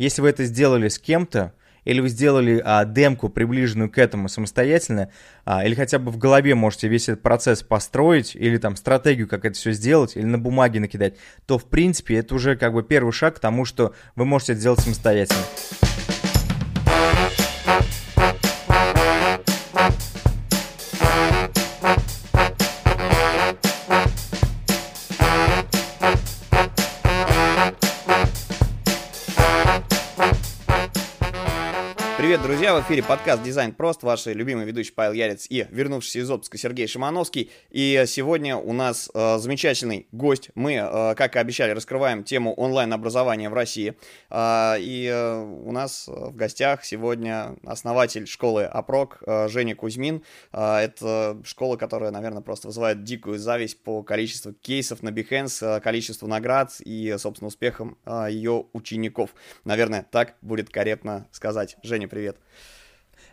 Если вы это сделали с кем-то, или вы сделали а, демку, приближенную к этому самостоятельно, а, или хотя бы в голове можете весь этот процесс построить, или там стратегию, как это все сделать, или на бумаге накидать, то в принципе это уже как бы первый шаг к тому, что вы можете это сделать самостоятельно. Друзья! В эфире подкаст «Дизайн прост». Ваши любимые ведущие Павел Ярец и вернувшийся из отпуска Сергей Шимановский. И сегодня у нас э, замечательный гость. Мы, э, как и обещали, раскрываем тему онлайн-образования в России. Э, и э, у нас в гостях сегодня основатель школы АПРОК э, Женя Кузьмин. Э, это школа, которая, наверное, просто вызывает дикую зависть по количеству кейсов на Behance, э, количеству наград и, собственно, успехам э, ее учеников. Наверное, так будет корректно сказать. Женя, привет.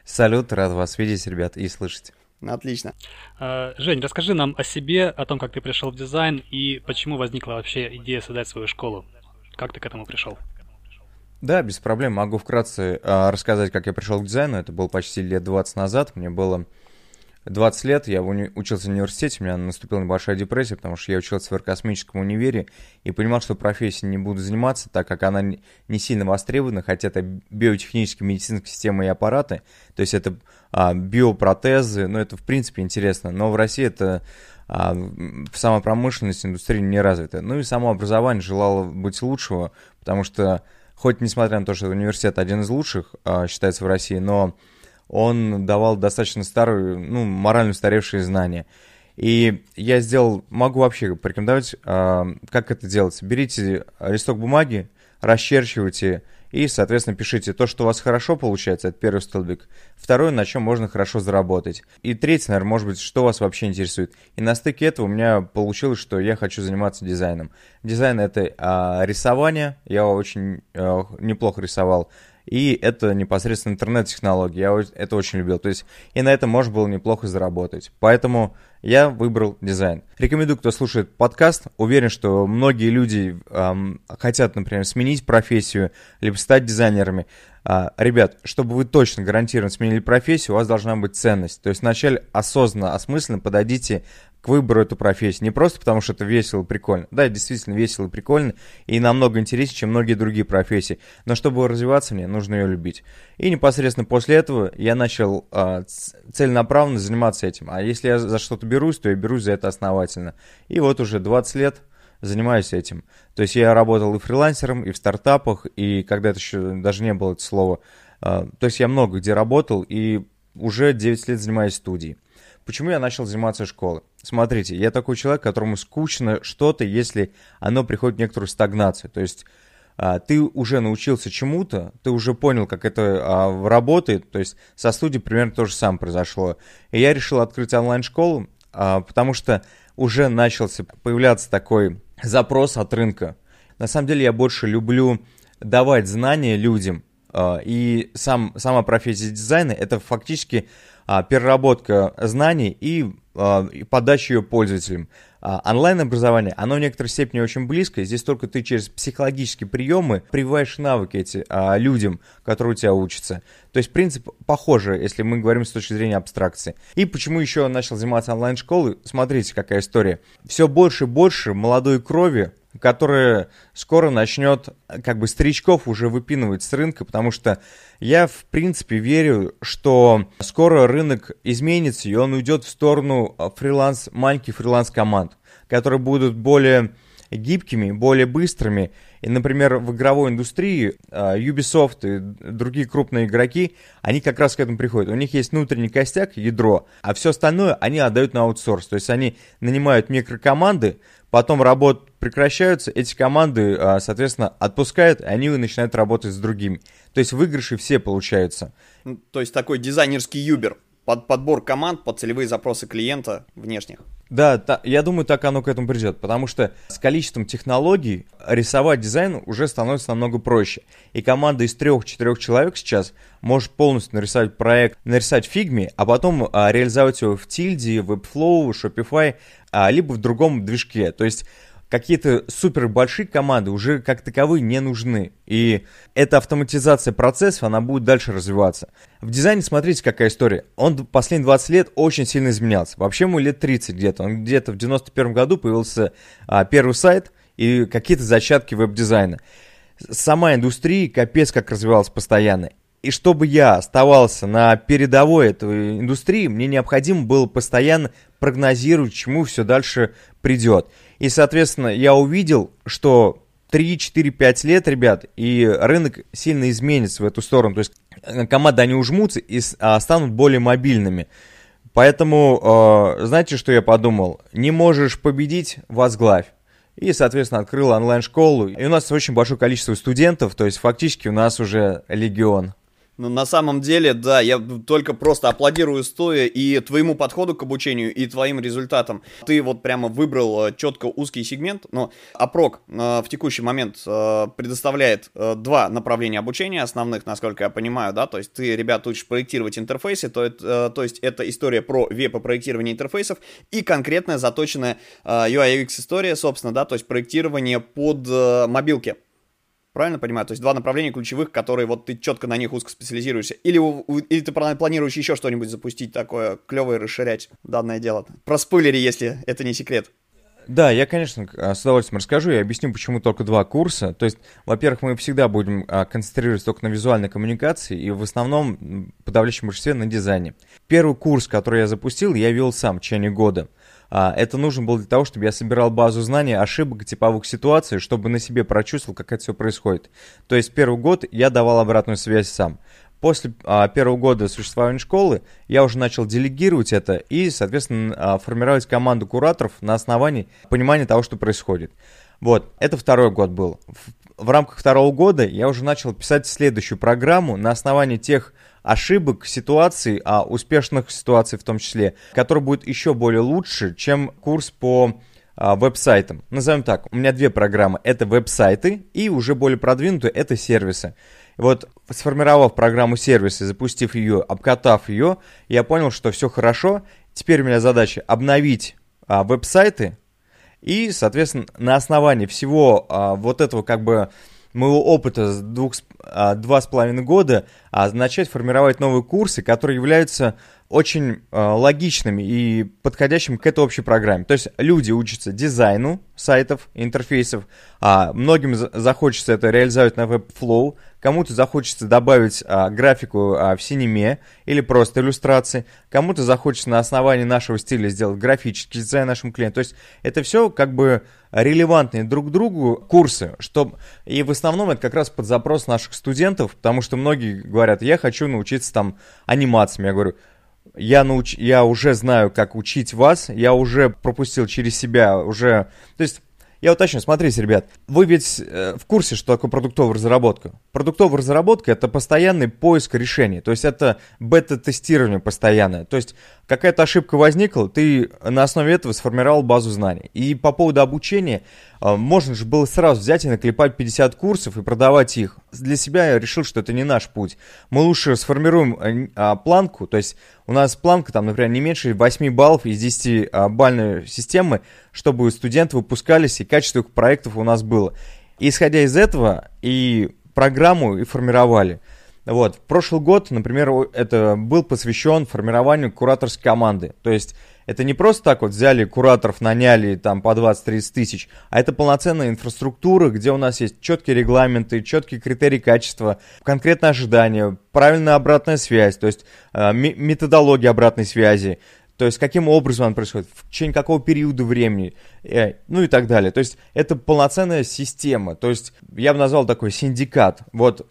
Салют, рад вас видеть, ребят, и слышать. Отлично. А, Жень, расскажи нам о себе, о том, как ты пришел в дизайн и почему возникла вообще идея создать свою школу. Как ты к этому пришел? Да, без проблем. Могу вкратце э, рассказать, как я пришел к дизайну. Это было почти лет 20 назад. Мне было 20 лет, я учился в университете, у меня наступила небольшая депрессия, потому что я учился в аэрокосмическом универе и понимал, что профессией не буду заниматься, так как она не сильно востребована, хотя это биотехнические медицинские системы и аппараты, то есть это а, биопротезы, ну это в принципе интересно, но в России это а, сама промышленность, индустрия не развита. Ну и само образование желало быть лучшего, потому что хоть несмотря на то, что университет один из лучших а, считается в России, но он давал достаточно старые, ну, морально устаревшие знания. И я сделал, могу вообще порекомендовать, э, как это делается. Берите листок бумаги, расчерчивайте и, соответственно, пишите то, что у вас хорошо получается, это первый столбик. Второй, на чем можно хорошо заработать. И третий, наверное, может быть, что вас вообще интересует. И на стыке этого у меня получилось, что я хочу заниматься дизайном. Дизайн — это э, рисование, я очень э, неплохо рисовал и это непосредственно интернет-технологии. Я это очень любил. То есть и на этом можно было неплохо заработать. Поэтому я выбрал дизайн. Рекомендую, кто слушает подкаст. Уверен, что многие люди эм, хотят, например, сменить профессию, либо стать дизайнерами. А, ребят, чтобы вы точно гарантированно сменили профессию, у вас должна быть ценность. То есть вначале осознанно, осмысленно подойдите к выбору эту профессию. Не просто потому, что это весело и прикольно. Да, действительно весело и прикольно, и намного интереснее, чем многие другие профессии. Но чтобы развиваться мне, нужно ее любить. И непосредственно после этого я начал э, целенаправленно заниматься этим. А если я за что-то берусь, то я берусь за это основательно. И вот уже 20 лет занимаюсь этим. То есть я работал и фрилансером, и в стартапах, и когда это еще даже не было это слова. Э, то есть я много где работал, и уже 9 лет занимаюсь студией. Почему я начал заниматься школой? Смотрите, я такой человек, которому скучно что-то, если оно приходит в некоторую стагнацию. То есть а, ты уже научился чему-то, ты уже понял, как это а, работает. То есть со студией примерно то же самое произошло. И я решил открыть онлайн-школу, а, потому что уже начался появляться такой запрос от рынка. На самом деле я больше люблю давать знания людям, а, и сам, сама профессия дизайна это фактически переработка знаний и, а, и подача ее пользователям. А, онлайн-образование, оно в некоторой степени очень близко, здесь только ты через психологические приемы прививаешь навыки эти а, людям, которые у тебя учатся. То есть принцип похожий, если мы говорим с точки зрения абстракции. И почему еще начал заниматься онлайн-школой? Смотрите, какая история. Все больше и больше молодой крови которая скоро начнет как бы старичков уже выпинывать с рынка, потому что я в принципе верю, что скоро рынок изменится, и он уйдет в сторону фриланс, маленьких фриланс-команд, которые будут более гибкими, более быстрыми. И, например, в игровой индустрии а, Ubisoft и другие крупные игроки, они как раз к этому приходят. У них есть внутренний костяк, ядро, а все остальное они отдают на аутсорс. То есть они нанимают микрокоманды, потом работы прекращаются, эти команды, а, соответственно, отпускают, и они начинают работать с другими. То есть выигрыши все получаются. Ну, то есть такой дизайнерский юбер, под подбор команд под целевые запросы клиента внешних. Да, та, я думаю, так оно к этому придет, потому что с количеством технологий рисовать дизайн уже становится намного проще. И команда из трех-четырех человек сейчас может полностью нарисовать проект, нарисовать в фигме, а потом а, реализовать его в Tilde, Webflow, Shopify, а, либо в другом движке. То есть какие-то супер большие команды уже как таковые не нужны. И эта автоматизация процессов, она будет дальше развиваться. В дизайне смотрите, какая история. Он последние 20 лет очень сильно изменялся. Вообще ему лет 30 где-то. Он где-то в 91 году появился а, первый сайт и какие-то зачатки веб-дизайна. Сама индустрия капец как развивалась постоянно. И чтобы я оставался на передовой этой индустрии, мне необходимо было постоянно прогнозировать, чему все дальше придет. И, соответственно, я увидел, что 3, 4, 5 лет, ребят, и рынок сильно изменится в эту сторону. То есть э, команды, они ужмутся и а, станут более мобильными. Поэтому, э, знаете, что я подумал? Не можешь победить, возглавь. И, соответственно, открыл онлайн-школу. И у нас очень большое количество студентов, то есть фактически у нас уже легион. Ну, на самом деле, да, я только просто аплодирую стоя и твоему подходу к обучению, и твоим результатам. Ты вот прямо выбрал э, четко узкий сегмент, но Апрок э, в текущий момент э, предоставляет два направления обучения основных, насколько я понимаю, да, то есть ты, ребят, учишь проектировать интерфейсы, то, это, то есть это история про веб-проектирование интерфейсов и конкретная заточенная UI-UX история, собственно, да, то есть проектирование под мобилки. Правильно понимаю? То есть два направления ключевых, которые вот ты четко на них узко специализируешься. Или, или ты планируешь еще что-нибудь запустить такое клевое, расширять данное дело. Про спойлери, если это не секрет. Да, я, конечно, а, с удовольствием расскажу и объясню, почему только два курса. То есть, во-первых, мы всегда будем а, концентрироваться только на визуальной коммуникации и в основном, в подавляющем большинстве, на дизайне. Первый курс, который я запустил, я вел сам в течение года. А, это нужно было для того, чтобы я собирал базу знаний ошибок типовых ситуаций, чтобы на себе прочувствовал, как это все происходит. То есть первый год я давал обратную связь сам. После а, первого года существования школы я уже начал делегировать это и, соответственно, а, формировать команду кураторов на основании понимания того, что происходит. Вот, это второй год был. В, в рамках второго года я уже начал писать следующую программу на основании тех ошибок, ситуаций, а успешных ситуаций в том числе, который будет еще более лучше, чем курс по а, веб-сайтам. Назовем так, у меня две программы. Это веб-сайты и уже более продвинутые это сервисы. Вот сформировав программу сервисы, запустив ее, обкатав ее, я понял, что все хорошо. Теперь у меня задача обновить а, веб-сайты и, соответственно, на основании всего а, вот этого как бы моего опыта с двух, а, два с половиной года а, начать формировать новые курсы, которые являются очень э, логичными и подходящими к этой общей программе. То есть люди учатся дизайну сайтов, интерфейсов, а многим захочется это реализовать на Webflow, кому-то захочется добавить а, графику а, в синеме или просто иллюстрации, кому-то захочется на основании нашего стиля сделать графический дизайн нашему клиенту. То есть это все как бы релевантные друг другу курсы, что и в основном это как раз под запрос наших студентов, потому что многие говорят, я хочу научиться там анимациям, я говорю, я, науч... я уже знаю, как учить вас, я уже пропустил через себя, уже... То есть, я уточню, смотрите, ребят, вы ведь э, в курсе, что такое продуктовая разработка? Продуктовая разработка — это постоянный поиск решений, то есть это бета-тестирование постоянное. То есть какая-то ошибка возникла, ты на основе этого сформировал базу знаний. И по поводу обучения, э, можно же было сразу взять и наклепать 50 курсов и продавать их. Для себя я решил, что это не наш путь. Мы лучше сформируем э, а, планку, то есть у нас планка там, например, не меньше 8 баллов из 10 а, бальной системы, чтобы студенты выпускались и качество их проектов у нас было. И исходя из этого и программу и формировали. Вот. В прошлый год, например, это был посвящен формированию кураторской команды. То есть это не просто так вот взяли кураторов, наняли там по 20-30 тысяч, а это полноценная инфраструктура, где у нас есть четкие регламенты, четкие критерии качества, конкретные ожидания, правильная обратная связь, то есть э, методология обратной связи, то есть каким образом он происходит, в течение какого периода времени, э, ну и так далее. То есть это полноценная система, то есть я бы назвал такой синдикат. Вот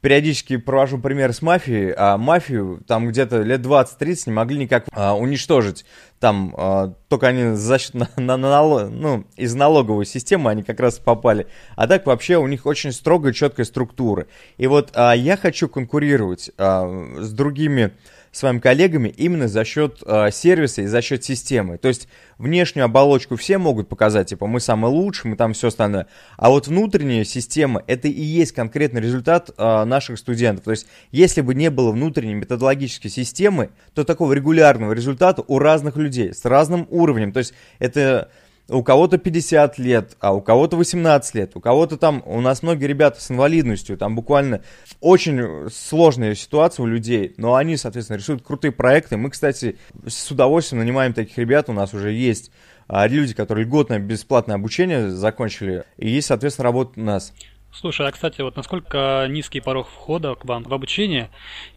периодически провожу пример с мафией, а мафию там где-то лет 20-30 не могли никак а, уничтожить. Там а, только они за счет на, на, на, ну, из налоговой системы они как раз попали. А так вообще у них очень строгая, четкая структура. И вот а, я хочу конкурировать а, с другими с вами коллегами именно за счет э, сервиса и за счет системы. То есть внешнюю оболочку все могут показать, типа мы самые лучшие, мы там все остальное. А вот внутренняя система это и есть конкретный результат э, наших студентов. То есть если бы не было внутренней методологической системы, то такого регулярного результата у разных людей с разным уровнем. То есть это у кого-то 50 лет, а у кого-то 18 лет, у кого-то там, у нас многие ребята с инвалидностью, там буквально очень сложная ситуация у людей, но они, соответственно, рисуют крутые проекты. Мы, кстати, с удовольствием нанимаем таких ребят, у нас уже есть а, люди, которые льготное бесплатное обучение закончили, и есть, соответственно, работа у нас. Слушай, а кстати, вот насколько низкий порог входа к вам в обучение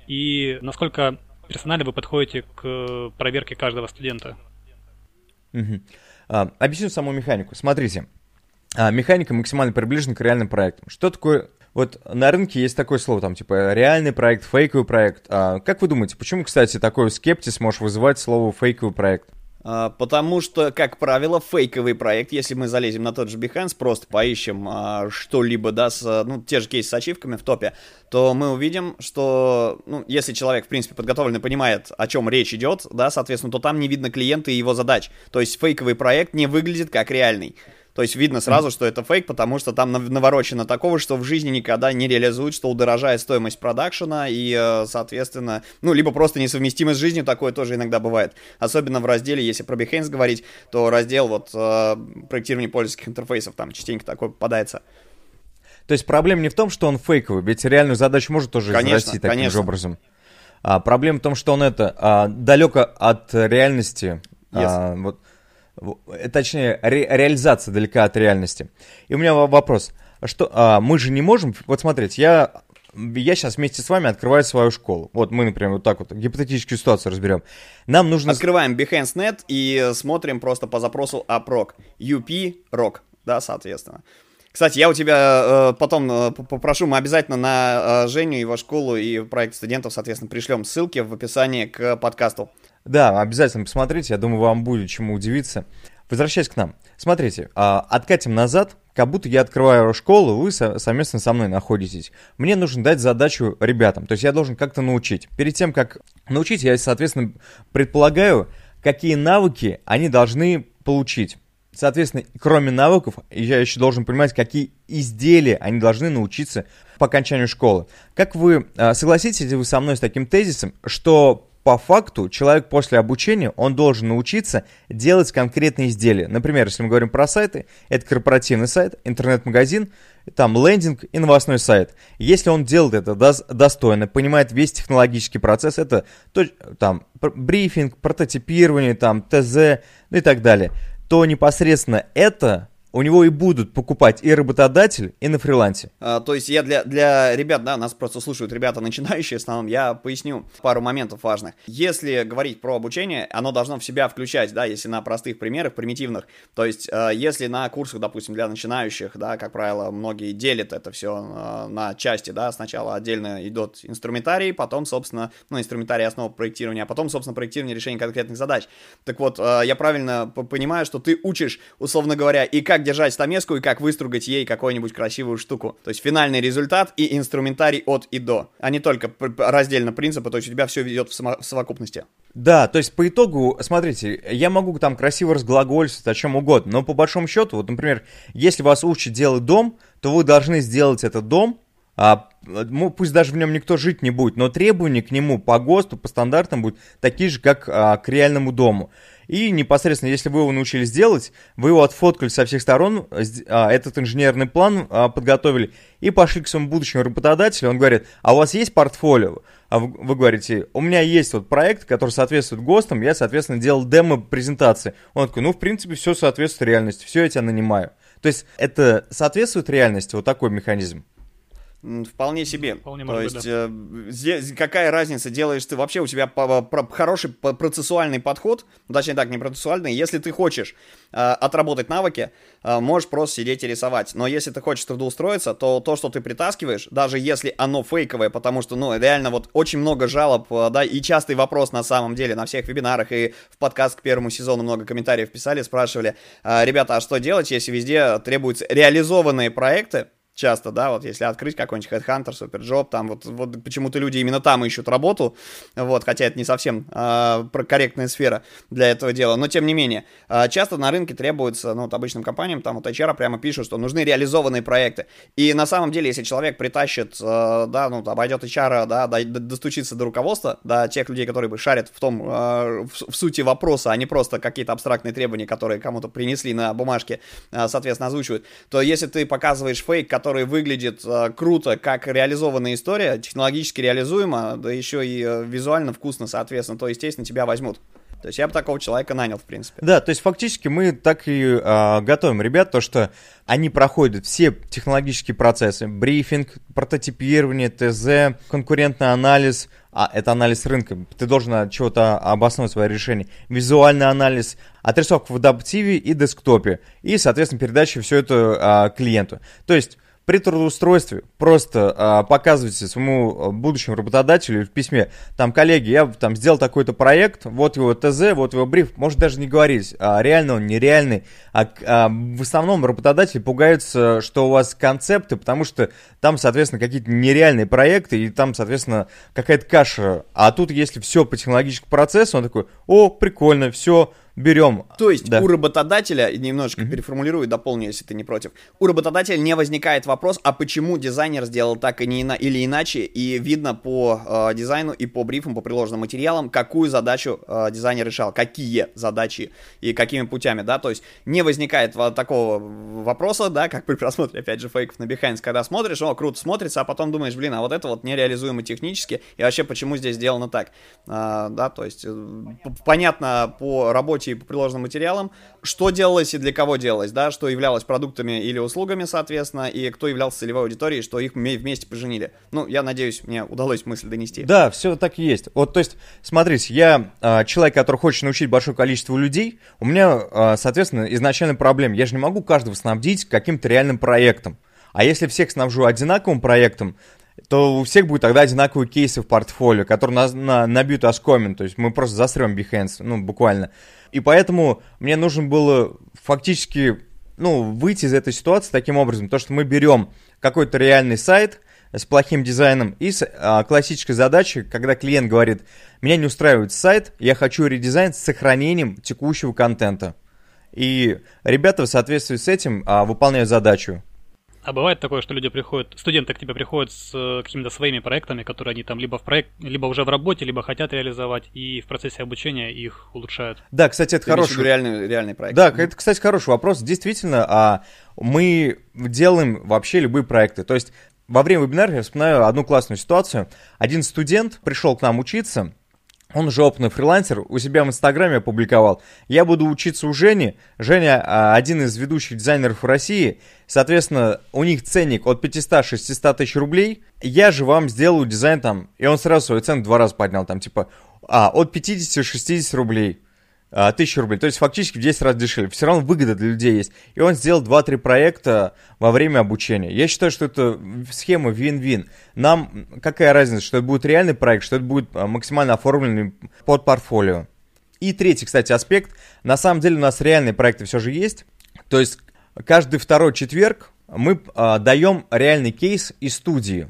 и насколько персонально вы подходите к проверке каждого студента? Угу. А, объясню саму механику. Смотрите, а, механика максимально приближена к реальным проектам. Что такое вот на рынке есть такое слово, там, типа, реальный проект, фейковый проект. А как вы думаете, почему, кстати, такой скептиз может вызывать слово фейковый проект? А, потому что, как правило, фейковый проект, если мы залезем на тот же Behance, просто поищем а, что-либо, да, с, ну, те же кейсы с ачивками в топе, то мы увидим, что, ну, если человек, в принципе, подготовлен и понимает, о чем речь идет, да, соответственно, то там не видно клиента и его задач. То есть фейковый проект не выглядит как реальный. То есть видно сразу, что это фейк, потому что там наворочено такого, что в жизни никогда не реализуют, что удорожает стоимость продакшена и, э, соответственно, ну, либо просто несовместимо с жизнью, такое тоже иногда бывает. Особенно в разделе, если про Behance говорить, то раздел вот э, проектирование пользовательских интерфейсов, там частенько такое попадается. То есть проблема не в том, что он фейковый, ведь реальную задачу может тоже конечно, израсти таким конечно. же образом. А, проблема в том, что он это а, далеко от реальности. Yes. А, вот, точнее, ре, реализация далека от реальности. И у меня вопрос. Что, а, мы же не можем... Вот смотрите, я, я сейчас вместе с вами открываю свою школу. Вот мы, например, вот так вот гипотетическую ситуацию разберем. Нам нужно... Открываем Behance.net и смотрим просто по запросу AppRock. UP Rock, да, соответственно. Кстати, я у тебя э, потом э, попрошу, мы обязательно на э, Женю, его школу и проект студентов, соответственно, пришлем ссылки в описании к подкасту. Да, обязательно посмотрите, я думаю, вам будет чему удивиться. Возвращаясь к нам. Смотрите, а, откатим назад, как будто я открываю школу, вы совместно со мной находитесь. Мне нужно дать задачу ребятам, то есть я должен как-то научить. Перед тем, как научить, я, соответственно, предполагаю, какие навыки они должны получить. Соответственно, кроме навыков, я еще должен понимать, какие изделия они должны научиться по окончанию школы. Как вы а, согласитесь ли вы со мной с таким тезисом, что по факту человек после обучения, он должен научиться делать конкретные изделия. Например, если мы говорим про сайты, это корпоративный сайт, интернет-магазин, там лендинг и новостной сайт. Если он делает это достойно, понимает весь технологический процесс, это то, там брифинг, прототипирование, там ТЗ ну и так далее, то непосредственно это у него и будут покупать и работодатель, и на фрилансе. А, то есть я для, для ребят, да, нас просто слушают ребята начинающие в основном, я поясню пару моментов важных. Если говорить про обучение, оно должно в себя включать, да, если на простых примерах, примитивных, то есть э, если на курсах, допустим, для начинающих, да, как правило, многие делят это все э, на части, да, сначала отдельно идет инструментарий, потом, собственно, ну, инструментарий основа проектирования, а потом, собственно, проектирование решения конкретных задач. Так вот, э, я правильно понимаю, что ты учишь, условно говоря, и как держать стамеску и как выстругать ей какую-нибудь красивую штуку. То есть финальный результат и инструментарий от и до, а не только раздельно принципы, то есть у тебя все ведет в, само- в совокупности. Да, то есть по итогу, смотрите, я могу там красиво разглагольствовать о чем угодно, но по большому счету, вот, например, если вас учат делать дом, то вы должны сделать этот дом, а, пусть даже в нем никто жить не будет, но требования к нему по ГОСТу, по стандартам будут такие же, как а, к реальному дому. И непосредственно, если вы его научились делать, вы его отфоткали со всех сторон, а, этот инженерный план а, подготовили и пошли к своему будущему работодателю. Он говорит, а у вас есть портфолио? А вы, говорите, у меня есть вот проект, который соответствует ГОСТам, я, соответственно, делал демо-презентации. Он такой, ну, в принципе, все соответствует реальности, все, я тебя нанимаю. То есть это соответствует реальности, вот такой механизм? Вполне себе. Вполне То есть, быть, да. э, какая разница, делаешь ты вообще, у тебя по, по, хороший процессуальный подход, ну, точнее так, не процессуальный, если ты хочешь э, отработать навыки, э, можешь просто сидеть и рисовать. Но если ты хочешь трудоустроиться, то то, что ты притаскиваешь, даже если оно фейковое, потому что, ну, реально вот очень много жалоб, э, да, и частый вопрос на самом деле на всех вебинарах и в подкаст к первому сезону много комментариев писали, спрашивали, э, ребята, а что делать, если везде требуются реализованные проекты, часто, да, вот если открыть какой-нибудь Headhunter, Superjob, там вот, вот почему-то люди именно там ищут работу, вот, хотя это не совсем э, корректная сфера для этого дела, но тем не менее, э, часто на рынке требуется, ну, вот обычным компаниям, там вот HR прямо пишут, что нужны реализованные проекты, и на самом деле, если человек притащит, э, да, ну, обойдет HR, да, до, достучится до руководства, до тех людей, которые бы шарят в том, э, в, в сути вопроса, а не просто какие-то абстрактные требования, которые кому-то принесли на бумажке, э, соответственно, озвучивают, то если ты показываешь фейк, который выглядит э, круто, как реализованная история, технологически реализуема, да еще и э, визуально вкусно, соответственно, то, естественно, тебя возьмут. То есть я бы такого человека нанял, в принципе. Да, то есть фактически мы так и э, готовим ребят, то что они проходят все технологические процессы, брифинг, прототипирование, ТЗ, конкурентный анализ, а это анализ рынка, ты должен от чего-то обосновать свое решение, визуальный анализ, отрисовка в адаптиве и десктопе, и, соответственно, передача все это э, клиенту. То есть при трудоустройстве. Просто а, показывайте своему а, будущему работодателю в письме, там, коллеги, я там сделал такой-то проект, вот его ТЗ, вот его бриф, может даже не говорить, а, реальный он, нереальный, а, а в основном работодатели пугаются, что у вас концепты, потому что там, соответственно, какие-то нереальные проекты, и там, соответственно, какая-то каша, а тут, если все по технологическому процессу, он такой, о, прикольно, все, берем. То есть да. у работодателя, немножечко mm-hmm. переформулирую, дополню, если ты не против, у работодателя не возникает вопрос, а почему дизайнер сделал так и не ина- или иначе, и видно по э, дизайну и по брифам, по приложенным материалам, какую задачу э, дизайнер решал, какие задачи и какими путями, да, то есть не возникает такого вопроса, да, как при просмотре, опять же, фейков на Behance, когда смотришь, о, круто смотрится, а потом думаешь, блин, а вот это вот нереализуемо технически, и вообще почему здесь сделано так, а, да, то есть э, понятно по работе и по приложенным материалам, что делалось и для кого делалось, да, что являлось продуктами или услугами, соответственно, и кто являлся целевой аудиторией, что их вместе поженили. Ну, я надеюсь, мне удалось мысль донести. Да, все так и есть. Вот, то есть, смотрите, я э, человек, который хочет научить большое количество людей, у меня, э, соответственно, изначально проблема. Я же не могу каждого снабдить каким-то реальным проектом. А если всех снабжу одинаковым проектом, то у всех будет тогда одинаковые кейсы в портфолио, которые на, на, набьют оскомин, то есть мы просто засрем Behance, ну, буквально. И поэтому мне нужно было фактически, ну, выйти из этой ситуации таким образом, то, что мы берем какой-то реальный сайт с плохим дизайном и с а, классической задачей, когда клиент говорит, меня не устраивает сайт, я хочу редизайн с сохранением текущего контента. И ребята в соответствии с этим а, выполняют задачу. А бывает такое, что люди приходят, студенты к тебе приходят с э, какими-то своими проектами, которые они там либо в проект, либо уже в работе, либо хотят реализовать, и в процессе обучения их улучшают. Да, кстати, это Ты хороший реальный реальный проект. Да, это, кстати, хороший вопрос. Действительно, а мы делаем вообще любые проекты. То есть во время вебинара я вспоминаю одну классную ситуацию. Один студент пришел к нам учиться, он же опытный фрилансер, у себя в Инстаграме опубликовал. Я буду учиться у Жени. Женя а, один из ведущих дизайнеров в России. Соответственно, у них ценник от 500-600 тысяч рублей. Я же вам сделаю дизайн там. И он сразу свою цену два раза поднял. Там типа, а, от 50-60 рублей. 1000 рублей. То есть фактически в 10 раз дешевле. Все равно выгода для людей есть. И он сделал 2-3 проекта во время обучения. Я считаю, что это схема вин-вин. Нам какая разница, что это будет реальный проект, что это будет а, максимально оформленный под портфолио. И третий, кстати, аспект. На самом деле у нас реальные проекты все же есть. То есть каждый второй четверг мы а, даем реальный кейс из студии.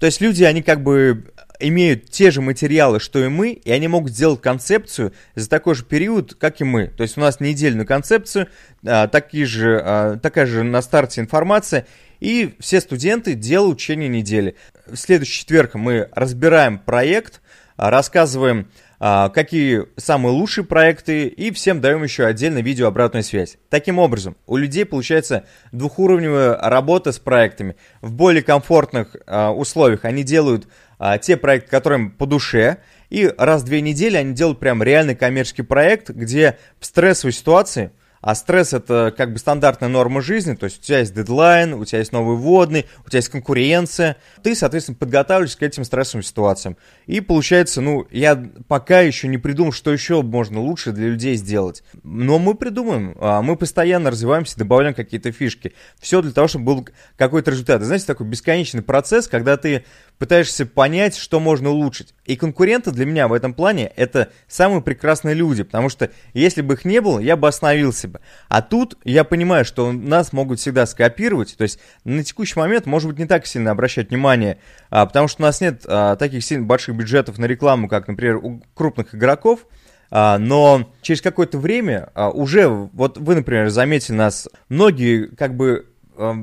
То есть люди, они как бы имеют те же материалы, что и мы, и они могут сделать концепцию за такой же период, как и мы. То есть у нас недельную концепцию, а, такие же, а, такая же на старте информация, и все студенты делают в течение недели. В следующий четверг мы разбираем проект, а, рассказываем какие самые лучшие проекты, и всем даем еще отдельно видео обратную связь. Таким образом, у людей получается двухуровневая работа с проектами. В более комфортных условиях они делают а, те проекты, которым по душе, и раз в две недели они делают прям реальный коммерческий проект, где в стрессовой ситуации – а стресс это как бы стандартная норма жизни, то есть у тебя есть дедлайн, у тебя есть новый вводный, у тебя есть конкуренция. Ты, соответственно, подготавливаешься к этим стрессовым ситуациям. И получается, ну, я пока еще не придумал, что еще можно лучше для людей сделать. Но мы придумаем. А, мы постоянно развиваемся, добавляем какие-то фишки. Все для того, чтобы был какой-то результат. И знаете, такой бесконечный процесс, когда ты пытаешься понять, что можно улучшить. И конкуренты для меня в этом плане это самые прекрасные люди, потому что если бы их не было, я бы остановился бы. А тут я понимаю, что нас могут всегда скопировать, то есть на текущий момент, может быть, не так сильно обращать внимание, а, потому что у нас нет а, таких сильно больших бюджетов на рекламу, как, например, у крупных игроков, а, но через какое-то время а, уже, вот вы, например, заметили нас, многие как бы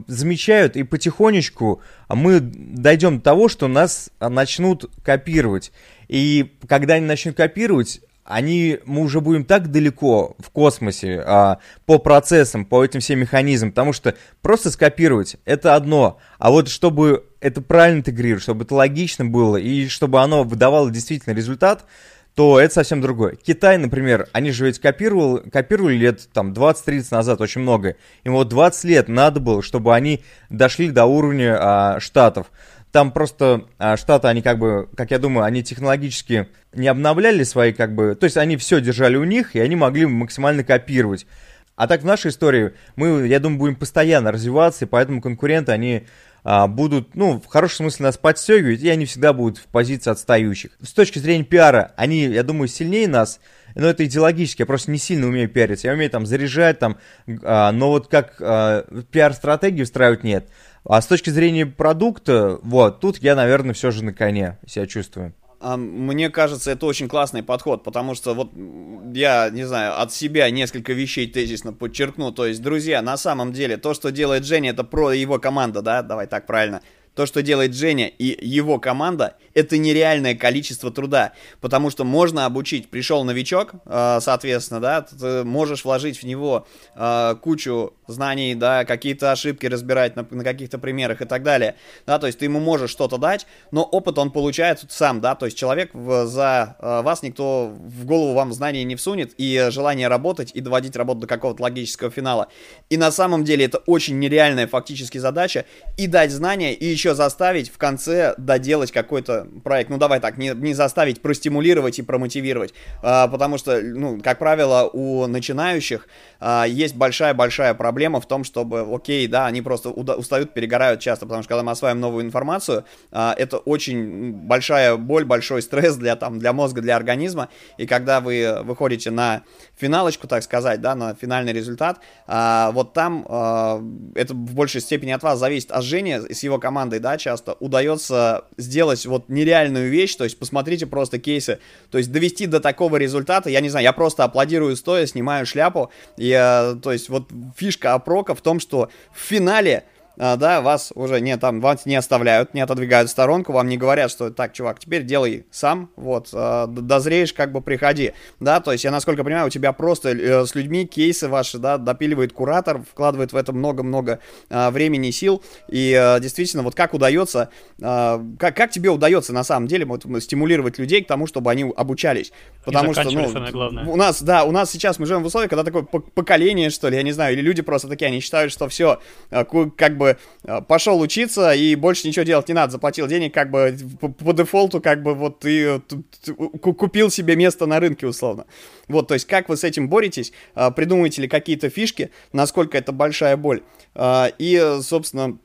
замечают, и потихонечку мы дойдем до того, что нас начнут копировать. И когда они начнут копировать, они, мы уже будем так далеко в космосе а, по процессам, по этим всем механизмам, потому что просто скопировать это одно, а вот чтобы это правильно интегрировать, чтобы это логично было и чтобы оно выдавало действительно результат, то это совсем другое. Китай, например, они же ведь копировал, копировали лет там 20-30 назад очень много. Им вот 20 лет надо было, чтобы они дошли до уровня а, Штатов. Там просто а, Штаты, они как бы, как я думаю, они технологически не обновляли свои как бы... То есть они все держали у них, и они могли максимально копировать. А так в нашей истории мы, я думаю, будем постоянно развиваться, и поэтому конкуренты, они будут, ну, в хорошем смысле нас подстегивать, и они всегда будут в позиции отстающих. С точки зрения пиара, они, я думаю, сильнее нас, но это идеологически, я просто не сильно умею пиариться. Я умею там заряжать, там, а, но вот как а, пиар-стратегию устраивать нет. А с точки зрения продукта, вот, тут я, наверное, все же на коне себя чувствую. А, мне кажется, это очень классный подход, потому что вот я, не знаю, от себя несколько вещей тезисно подчеркну. То есть, друзья, на самом деле, то, что делает Женя, это про его команда, да, давай так правильно. То, что делает Женя и его команда, это нереальное количество труда, потому что можно обучить, пришел новичок, э, соответственно, да, ты можешь вложить в него э, кучу знаний, да, какие-то ошибки разбирать на, на каких-то примерах и так далее, да, то есть ты ему можешь что-то дать, но опыт он получает сам, да, то есть человек в, за э, вас никто в голову вам знаний не всунет, и желание работать и доводить работу до какого-то логического финала. И на самом деле это очень нереальная фактически задача, и дать знания, и еще заставить в конце доделать какой-то проект. Ну, давай так, не, не заставить, простимулировать и промотивировать, а, потому что, ну, как правило, у начинающих а, есть большая-большая проблема в том, чтобы, окей, да, они просто устают, перегорают часто, потому что когда мы осваиваем новую информацию, а, это очень большая боль, большой стресс для, там, для мозга, для организма, и когда вы выходите на финалочку, так сказать, да, на финальный результат, а, вот там а, это в большей степени от вас зависит, а Жене с его командой, да, часто удается сделать вот нереальную вещь, то есть посмотрите просто кейсы, то есть довести до такого результата, я не знаю, я просто аплодирую стоя, снимаю шляпу, и и, то есть, вот фишка опрока в том, что в финале а, да, вас уже не там, вас не оставляют, не отодвигают в сторонку, вам не говорят, что так, чувак, теперь делай сам, вот, а, дозреешь, как бы приходи, да, то есть я, насколько понимаю, у тебя просто э, с людьми кейсы ваши, да, допиливает куратор, вкладывает в это много-много а, времени и сил, и а, действительно, вот как удается, а, как, как тебе удается на самом деле вот, стимулировать людей к тому, чтобы они обучались, потому что, ну, у нас, да, у нас сейчас мы живем в условиях, когда такое поколение, что ли, я не знаю, или люди просто такие, они считают, что все, как бы э, пошел учиться и больше ничего делать не надо, заплатил денег, как бы по, по дефолту, как бы вот ты, ты купил себе место на рынке условно. Вот, то есть как вы с этим боретесь, э, придумываете ли какие-то фишки, насколько это большая боль. Э, и, собственно,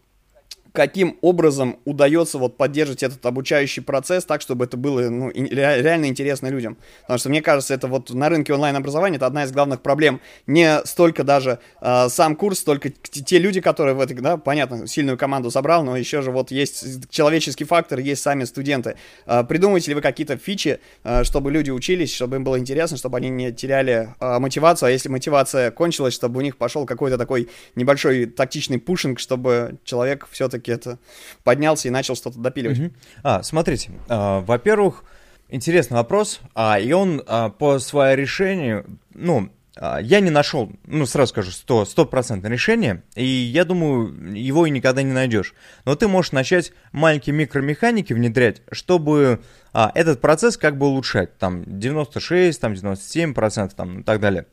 каким образом удается вот поддерживать этот обучающий процесс так, чтобы это было ну, реально интересно людям. Потому что мне кажется, это вот на рынке онлайн-образования это одна из главных проблем. Не столько даже э, сам курс, столько те люди, которые в этой, да, понятно, сильную команду собрал, но еще же вот есть человеческий фактор, есть сами студенты. Э, придумываете ли вы какие-то фичи, э, чтобы люди учились, чтобы им было интересно, чтобы они не теряли э, мотивацию, а если мотивация кончилась, чтобы у них пошел какой-то такой небольшой тактичный пушинг, чтобы человек все-таки все-таки это поднялся и начал что-то допиливать. Угу. А, смотрите, а, во-первых, интересный вопрос, а, и он а, по своему решению, ну, а, я не нашел, ну, сразу скажу, 100, стопроцентное решение, и я думаю, его и никогда не найдешь. Но ты можешь начать маленькие микромеханики внедрять, чтобы а, этот процесс как бы улучшать, там, 96, там, 97%, там, и так далее.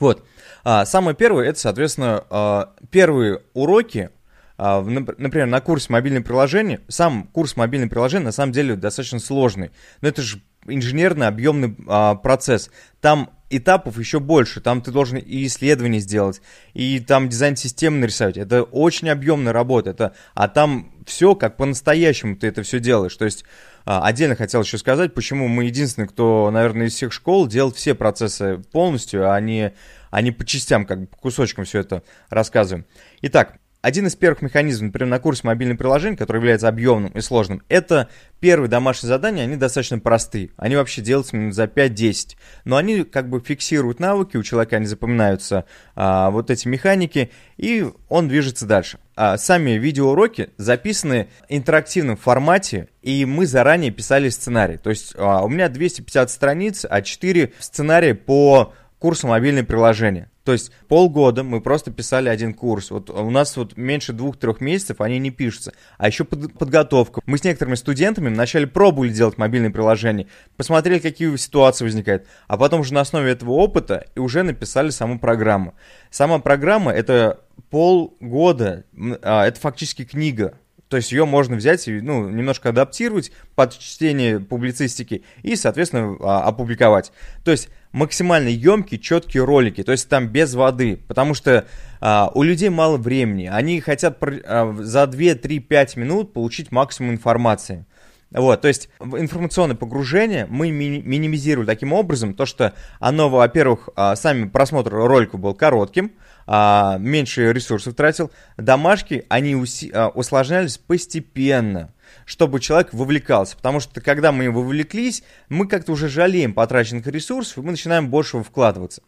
Вот. А, самое первое, это, соответственно, а, первые уроки например, на курсе мобильное приложение, сам курс мобильное приложение на самом деле достаточно сложный, но это же инженерный объемный а, процесс. Там этапов еще больше. Там ты должен и исследования сделать, и там дизайн системы нарисовать. Это очень объемная работа. Это, а там все как по-настоящему ты это все делаешь. То есть а, отдельно хотел еще сказать, почему мы единственные, кто, наверное, из всех школ делает все процессы полностью, а не, а не по частям, как бы по кусочкам все это рассказываем. Итак, один из первых механизмов, например, на курсе мобильных приложений, который является объемным и сложным, это первые домашние задания, они достаточно простые. Они вообще делаются минут за 5-10. Но они как бы фиксируют навыки, у человека они запоминаются, а, вот эти механики, и он движется дальше. А, сами видеоуроки записаны в интерактивном формате, и мы заранее писали сценарий. То есть а, у меня 250 страниц, а 4 сценария по курсу мобильные приложения. То есть полгода мы просто писали один курс. Вот у нас вот меньше двух-трех месяцев они не пишутся. А еще под, подготовка. Мы с некоторыми студентами вначале пробовали делать мобильные приложения, посмотрели, какие ситуации возникают, а потом уже на основе этого опыта и уже написали саму программу. Сама программа это полгода, а, это фактически книга. То есть ее можно взять и ну, немножко адаптировать под чтение публицистики и, соответственно, а, опубликовать. То есть максимально емкие, четкие ролики, то есть там без воды, потому что а, у людей мало времени, они хотят а, за 2, 3, 5 минут получить максимум информации. Вот, то есть информационное погружение мы ми- минимизируем таким образом, то что оно, во-первых, а, сами просмотр ролика был коротким, а, меньше ресурсов тратил, домашки, они уси- а, усложнялись постепенно чтобы человек вовлекался. Потому что когда мы вовлеклись, мы как-то уже жалеем потраченных ресурсов, и мы начинаем больше вкладываться.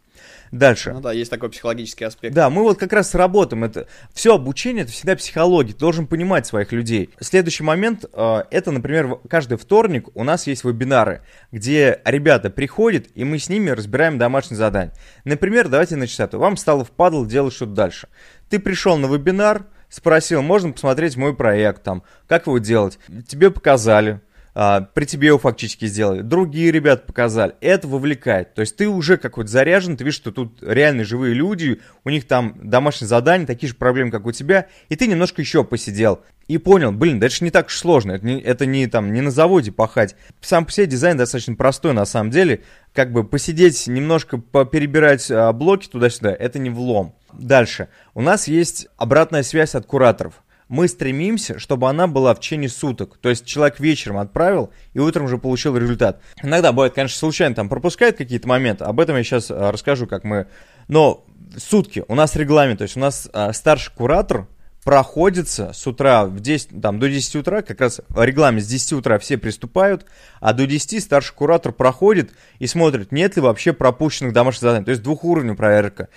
Дальше. Ну да, есть такой психологический аспект. Да, мы вот как раз работаем. Это все обучение, это всегда психология. Ты должен понимать своих людей. Следующий момент, э, это, например, каждый вторник у нас есть вебинары, где ребята приходят, и мы с ними разбираем домашние задания. Например, давайте начать. Вам стало впадло делать что-то дальше. Ты пришел на вебинар, спросил, можно посмотреть мой проект, там, как его делать. Тебе показали, а, при тебе его фактически сделали. Другие ребята показали. Это вовлекает. То есть ты уже какой-то заряжен, ты видишь, что тут реальные живые люди, у них там домашние задания, такие же проблемы, как у тебя, и ты немножко еще посидел. И понял, блин, да это же не так уж сложно, это не, это не там не на заводе пахать. Сам по себе дизайн достаточно простой на самом деле. Как бы посидеть, немножко перебирать а, блоки туда-сюда, это не влом. Дальше. У нас есть обратная связь от кураторов мы стремимся, чтобы она была в течение суток. То есть человек вечером отправил и утром уже получил результат. Иногда бывает, конечно, случайно там пропускает какие-то моменты. Об этом я сейчас а, расскажу, как мы... Но сутки, у нас регламент, то есть у нас а, старший куратор проходится с утра в 10, там, до 10 утра, как раз регламент с 10 утра все приступают, а до 10 старший куратор проходит и смотрит, нет ли вообще пропущенных домашних заданий. То есть двухуровневая проверка.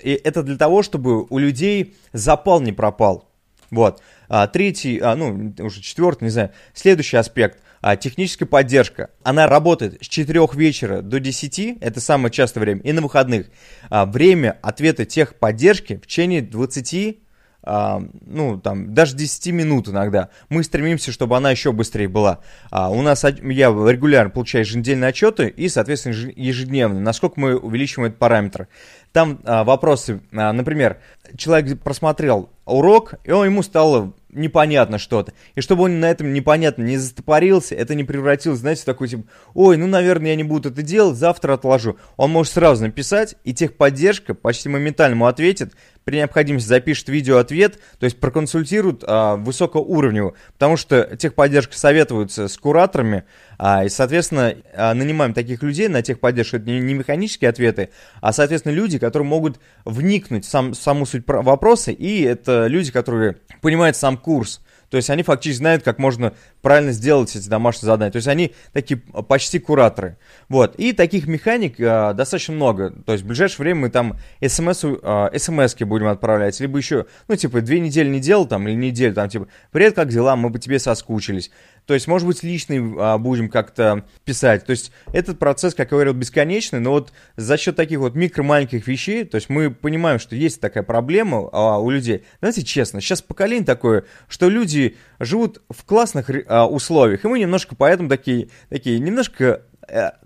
И это для того, чтобы у людей запал не пропал. Вот. А, третий, а, ну, уже четвертый, не знаю. Следующий аспект. А, техническая поддержка. Она работает с 4 вечера до 10, это самое частое время, и на выходных. А, время ответа техподдержки в течение 20 а, ну, там, даже 10 минут иногда. Мы стремимся, чтобы она еще быстрее была. А, у нас, я регулярно получаю еженедельные отчеты и, соответственно, ежедневно, насколько мы увеличиваем этот параметр. Там а, вопросы, а, например, человек просмотрел урок, и он, ему стало непонятно что-то. И чтобы он на этом непонятно не застопорился, это не превратилось, знаете, в такой типа, ой, ну, наверное, я не буду это делать, завтра отложу. Он может сразу написать, и техподдержка почти моментально ему ответит, при необходимости запишет видеоответ, то есть проконсультирует а, высокоуровневую, потому что техподдержка советуется с кураторами, а, и, соответственно, а, нанимаем таких людей на техподдержку, это не, не механические ответы, а, соответственно, люди, которые могут вникнуть в сам, саму суть вопроса, и это люди, которые понимают сам курс, то есть они фактически знают, как можно правильно сделать эти домашние задания. То есть они такие почти кураторы. Вот. И таких механик э, достаточно много. То есть в ближайшее время мы там смс, э, смс будем отправлять. Либо еще, ну, типа, две недели не делал там, или неделю там, типа, привет, как дела, мы бы тебе соскучились. То есть, может быть, личный а, будем как-то писать. То есть, этот процесс, как я говорил, бесконечный, но вот за счет таких вот микро-маленьких вещей, то есть, мы понимаем, что есть такая проблема а, у людей. Знаете, честно, сейчас поколение такое, что люди живут в классных а, условиях, и мы немножко поэтому такие, такие немножко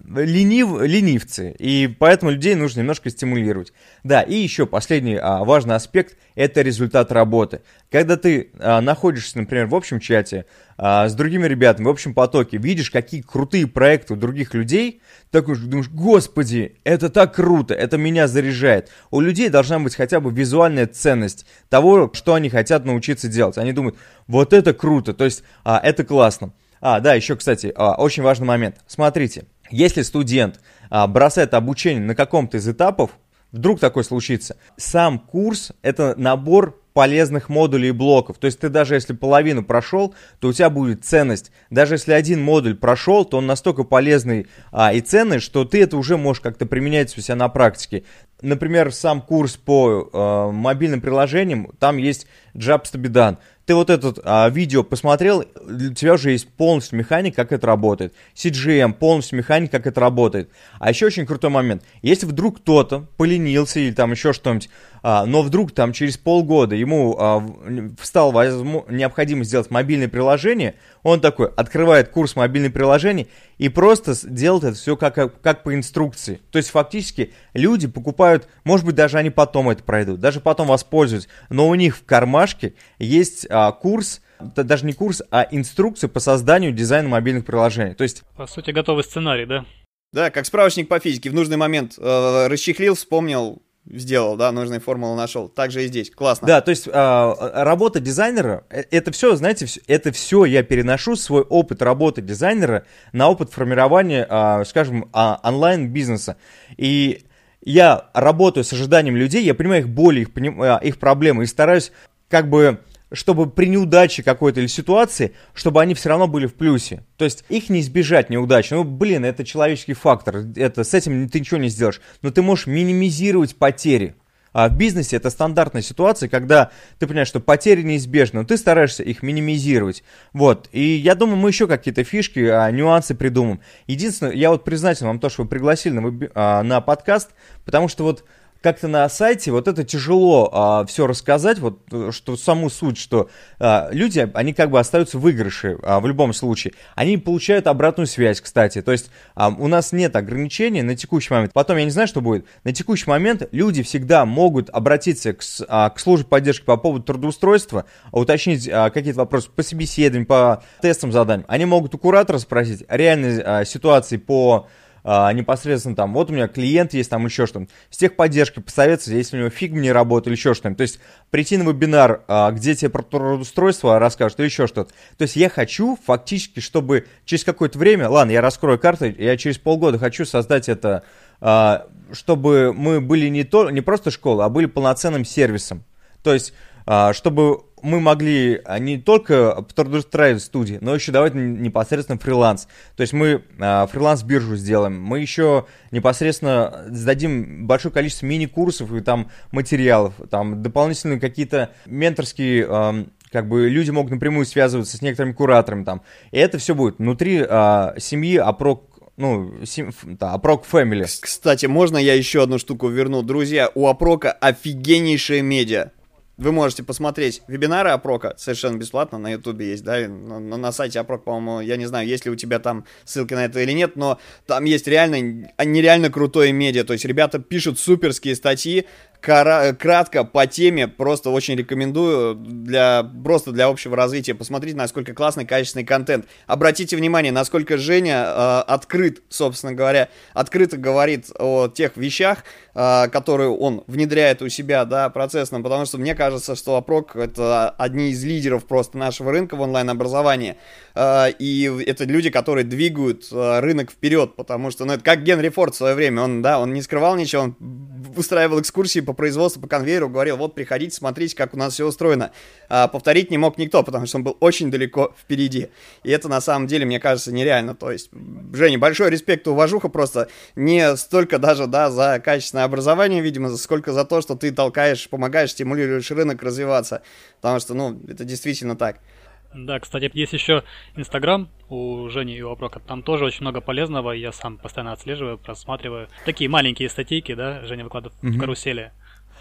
ленив, ленивцы, и поэтому людей нужно немножко стимулировать. Да, и еще последний а, важный аспект – это результат работы. Когда ты а, находишься, например, в общем чате а, с другими ребятами, в общем потоке, видишь, какие крутые проекты у других людей, такой думаешь, господи, это так круто, это меня заряжает. У людей должна быть хотя бы визуальная ценность того, что они хотят научиться делать. Они думают, вот это круто, то есть а, это классно. А, да, еще, кстати, а, очень важный момент. Смотрите, если студент а, бросает обучение на каком-то из этапов, вдруг такое случится, сам курс – это набор полезных модулей и блоков. То есть ты даже если половину прошел, то у тебя будет ценность. Даже если один модуль прошел, то он настолько полезный а, и ценный, что ты это уже можешь как-то применять у себя на практике. Например, сам курс по э, мобильным приложениям, там есть be done ты вот это а, видео посмотрел, у тебя уже есть полностью механик, как это работает. CGM, полностью механик, как это работает. А еще очень крутой момент. Если вдруг кто-то поленился или там еще что-нибудь, но вдруг там через полгода ему а, встал необходимость сделать мобильное приложение, он такой открывает курс мобильных приложений и просто делает это все как, как по инструкции. То есть фактически люди покупают, может быть, даже они потом это пройдут, даже потом воспользуются, но у них в кармашке есть а, курс, даже не курс, а инструкция по созданию дизайна мобильных приложений. То есть... По сути, готовый сценарий, да? Да, как справочник по физике. В нужный момент э, расчехлил, вспомнил, сделал, да, нужные формулы нашел. Так же и здесь. Классно. Да, то есть а, работа дизайнера, э, это все, знаете, это все я переношу свой опыт работы дизайнера на опыт формирования, а, скажем, а, онлайн-бизнеса. И я работаю с ожиданием людей, я понимаю их боли, их, а, их проблемы и стараюсь как бы чтобы при неудаче какой-то или ситуации, чтобы они все равно были в плюсе. То есть их не избежать неудачи. Ну, блин, это человеческий фактор. Это, с этим ты ничего не сделаешь. Но ты можешь минимизировать потери. А в бизнесе это стандартная ситуация, когда ты понимаешь, что потери неизбежны, но ты стараешься их минимизировать. Вот. И я думаю, мы еще какие-то фишки, а, нюансы придумаем. Единственное, я вот признателен вам то, что вы пригласили на, а, на подкаст, потому что вот как-то на сайте вот это тяжело а, все рассказать, вот э, что саму суть, что а, люди, они как бы остаются в выигрыше а, в любом случае. Они получают обратную связь, кстати. То есть а, у нас нет ограничений на текущий момент. Потом я не знаю, что будет. На текущий момент люди всегда могут обратиться к, а, к службе поддержки по поводу трудоустройства, уточнить а, какие-то вопросы по собеседованию, по тестам заданиям. Они могут у куратора спросить реальной а, ситуации по а, непосредственно там, вот у меня клиент есть, там еще что-то, с техподдержкой посоветоваться, если у него фиг не работает или еще что-нибудь. То есть прийти на вебинар, а, где тебе про трудоустройство расскажут или еще что-то. То есть я хочу фактически, чтобы через какое-то время, ладно, я раскрою карты, я через полгода хочу создать это, а, чтобы мы были не, то, не просто школой, а были полноценным сервисом. То есть, а, чтобы мы могли а, не только трудоустраивать студии, но еще давать непосредственно фриланс. То есть мы а, фриланс-биржу сделаем, мы еще непосредственно сдадим большое количество мини-курсов и там материалов, там дополнительные какие-то менторские как бы люди могут напрямую связываться с некоторыми кураторами там. И это все будет внутри а, семьи Апрок ну, да, Апрок Family. Кстати, можно я еще одну штуку верну? Друзья, у Апрока офигеннейшая медиа. Вы можете посмотреть вебинары Опрока совершенно бесплатно, на Ютубе есть, да, на, на сайте Опрок, по-моему, я не знаю, есть ли у тебя там ссылки на это или нет, но там есть реально, нереально крутое медиа, то есть ребята пишут суперские статьи, кратко по теме, просто очень рекомендую для просто для общего развития. Посмотрите, насколько классный, качественный контент. Обратите внимание, насколько Женя э, открыт, собственно говоря, открыто говорит о тех вещах, э, которые он внедряет у себя, да, процессно, потому что мне кажется, что Опрок это одни из лидеров просто нашего рынка в онлайн-образовании. Э, и это люди, которые двигают э, рынок вперед, потому что, ну, это как Генри Форд в свое время, он, да, он не скрывал ничего, он устраивал экскурсии по производству, по конвейеру, говорил, вот приходите, смотрите, как у нас все устроено. А, повторить не мог никто, потому что он был очень далеко впереди. И это на самом деле, мне кажется, нереально. То есть, Женя, большой респект и уважуха просто не столько даже, да, за качественное образование, видимо, сколько за то, что ты толкаешь, помогаешь, стимулируешь рынок развиваться. Потому что, ну, это действительно так. Да, кстати, есть еще Инстаграм у Жени и у Апрока. Там тоже очень много полезного. Я сам постоянно отслеживаю, просматриваю. Такие маленькие статейки, да, Женя выкладывает mm-hmm. в карусели.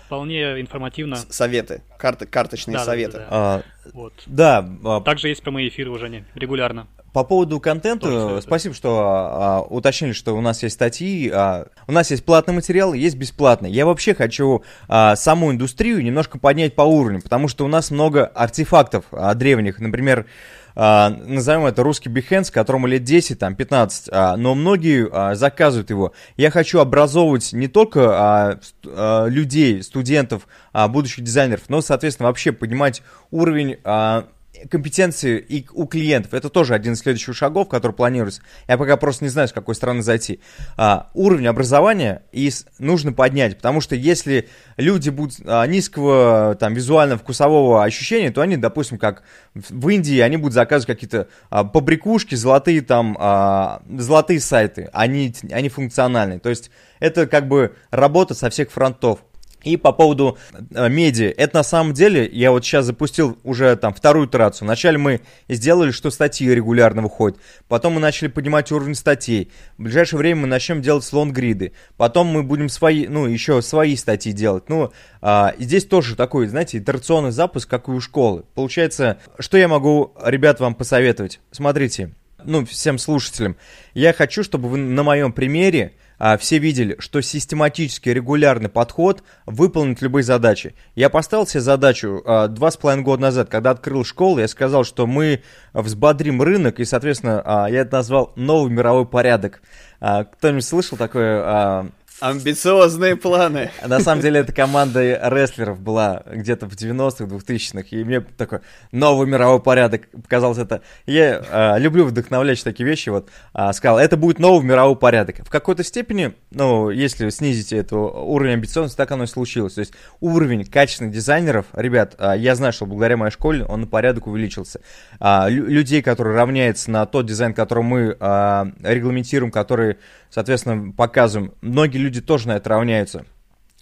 Вполне информативно. Советы, карты, карточные да, советы. Да, да. А, вот. да а... Также есть прямые эфиры у Жени регулярно. По поводу контента, спасибо, что а, уточнили, что у нас есть статьи, а, у нас есть платный материал, есть бесплатный. Я вообще хочу а, саму индустрию немножко поднять по уровню, потому что у нас много артефактов а, древних, например, а, назовем это русский Behance, которому лет 10, там, 15, а, но многие а, заказывают его. Я хочу образовывать не только а, а, людей, студентов, а, будущих дизайнеров, но, соответственно, вообще поднимать уровень а, компетенции и у клиентов. Это тоже один из следующих шагов, который планируется. Я пока просто не знаю, с какой стороны зайти. А, уровень образования и нужно поднять, потому что если люди будут а, низкого там визуально-вкусового ощущения, то они, допустим, как в Индии, они будут заказывать какие-то а, побрякушки, золотые там, а, золотые сайты, они, они функциональные. То есть это как бы работа со всех фронтов. И по поводу э, медиа, это на самом деле, я вот сейчас запустил уже там вторую итерацию. Вначале мы сделали, что статьи регулярно выходят, потом мы начали поднимать уровень статей. В ближайшее время мы начнем делать слон-гриды, потом мы будем свои, ну, еще свои статьи делать. Ну, а, здесь тоже такой, знаете, итерационный запуск, как и у школы. Получается, что я могу, ребят, вам посоветовать? Смотрите, ну, всем слушателям, я хочу, чтобы вы на моем примере все видели, что систематический регулярный подход выполнит любые задачи. Я поставил себе задачу а, два с половиной года назад, когда открыл школу, я сказал, что мы взбодрим рынок, и, соответственно, а, я это назвал новый мировой порядок. А, кто-нибудь слышал такое а, Амбициозные планы. На самом деле, это команда рестлеров была где-то в 90-х, 2000-х, и мне такой новый мировой порядок показалось это. Я э, люблю вдохновлять такие вещи, вот, э, сказал, это будет новый мировой порядок. В какой-то степени, ну, если снизить эту уровень амбициозности, так оно и случилось. То есть уровень качественных дизайнеров, ребят, э, я знаю, что благодаря моей школе он на порядок увеличился. Э, людей, которые равняются на тот дизайн, который мы э, регламентируем, который соответственно, показываем. Многие люди тоже на это равняются.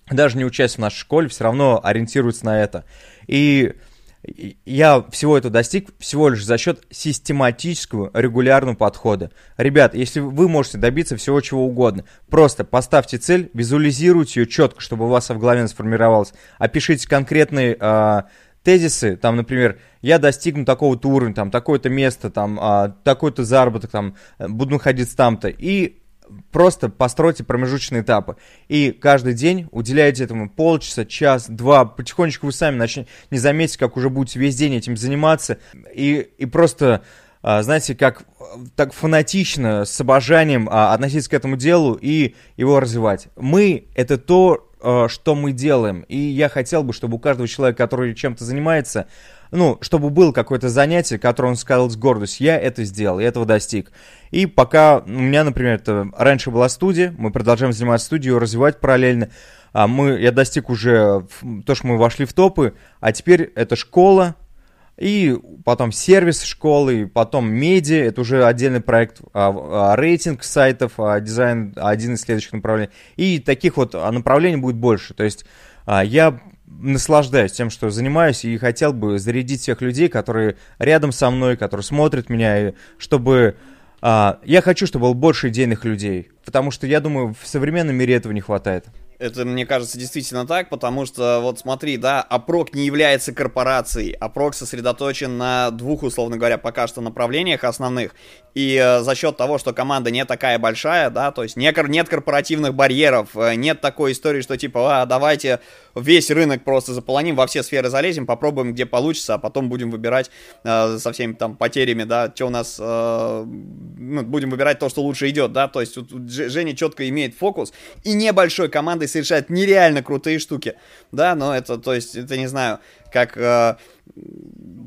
Даже не учась в нашей школе, все равно ориентируются на это. И я всего этого достиг всего лишь за счет систематического, регулярного подхода. Ребят, если вы можете добиться всего чего угодно, просто поставьте цель, визуализируйте ее четко, чтобы у вас в голове сформировалось, опишите конкретные э, тезисы, там, например, я достигну такого-то уровня, там, такое-то место, там, э, такой-то заработок, там, буду находиться там-то, и просто постройте промежуточные этапы. И каждый день уделяйте этому полчаса, час, два. Потихонечку вы сами начнете, не заметите, как уже будете весь день этим заниматься. И, и просто, а, знаете, как так фанатично, с обожанием а, относиться к этому делу и его развивать. Мы — это то, а, что мы делаем. И я хотел бы, чтобы у каждого человека, который чем-то занимается, ну, чтобы было какое-то занятие, которое он сказал с гордостью, я это сделал, я этого достиг. И пока у меня, например, это раньше была студия, мы продолжаем заниматься студией, развивать параллельно. А мы, я достиг уже то, что мы вошли в топы, а теперь это школа, и потом сервис школы, потом медиа, это уже отдельный проект, а, а, рейтинг сайтов, а, дизайн, один из следующих направлений. И таких вот а, направлений будет больше. То есть а, я наслаждаюсь тем, что занимаюсь, и хотел бы зарядить всех людей, которые рядом со мной, которые смотрят меня, и чтобы... А, я хочу, чтобы было больше идейных людей, потому что я думаю, в современном мире этого не хватает. Это, мне кажется, действительно так, потому что, вот смотри, да, Апрок не является корпорацией. Апрок сосредоточен на двух, условно говоря, пока что направлениях основных. И э, за счет того, что команда не такая большая, да, то есть не, нет корпоративных барьеров, э, нет такой истории, что типа, а, давайте весь рынок просто заполоним, во все сферы залезем, попробуем, где получится, а потом будем выбирать э, со всеми там потерями, да, что у нас, э, ну, будем выбирать то, что лучше идет, да, то есть тут Женя четко имеет фокус, и небольшой командой совершает нереально крутые штуки, да, но это, то есть, это не знаю, как э,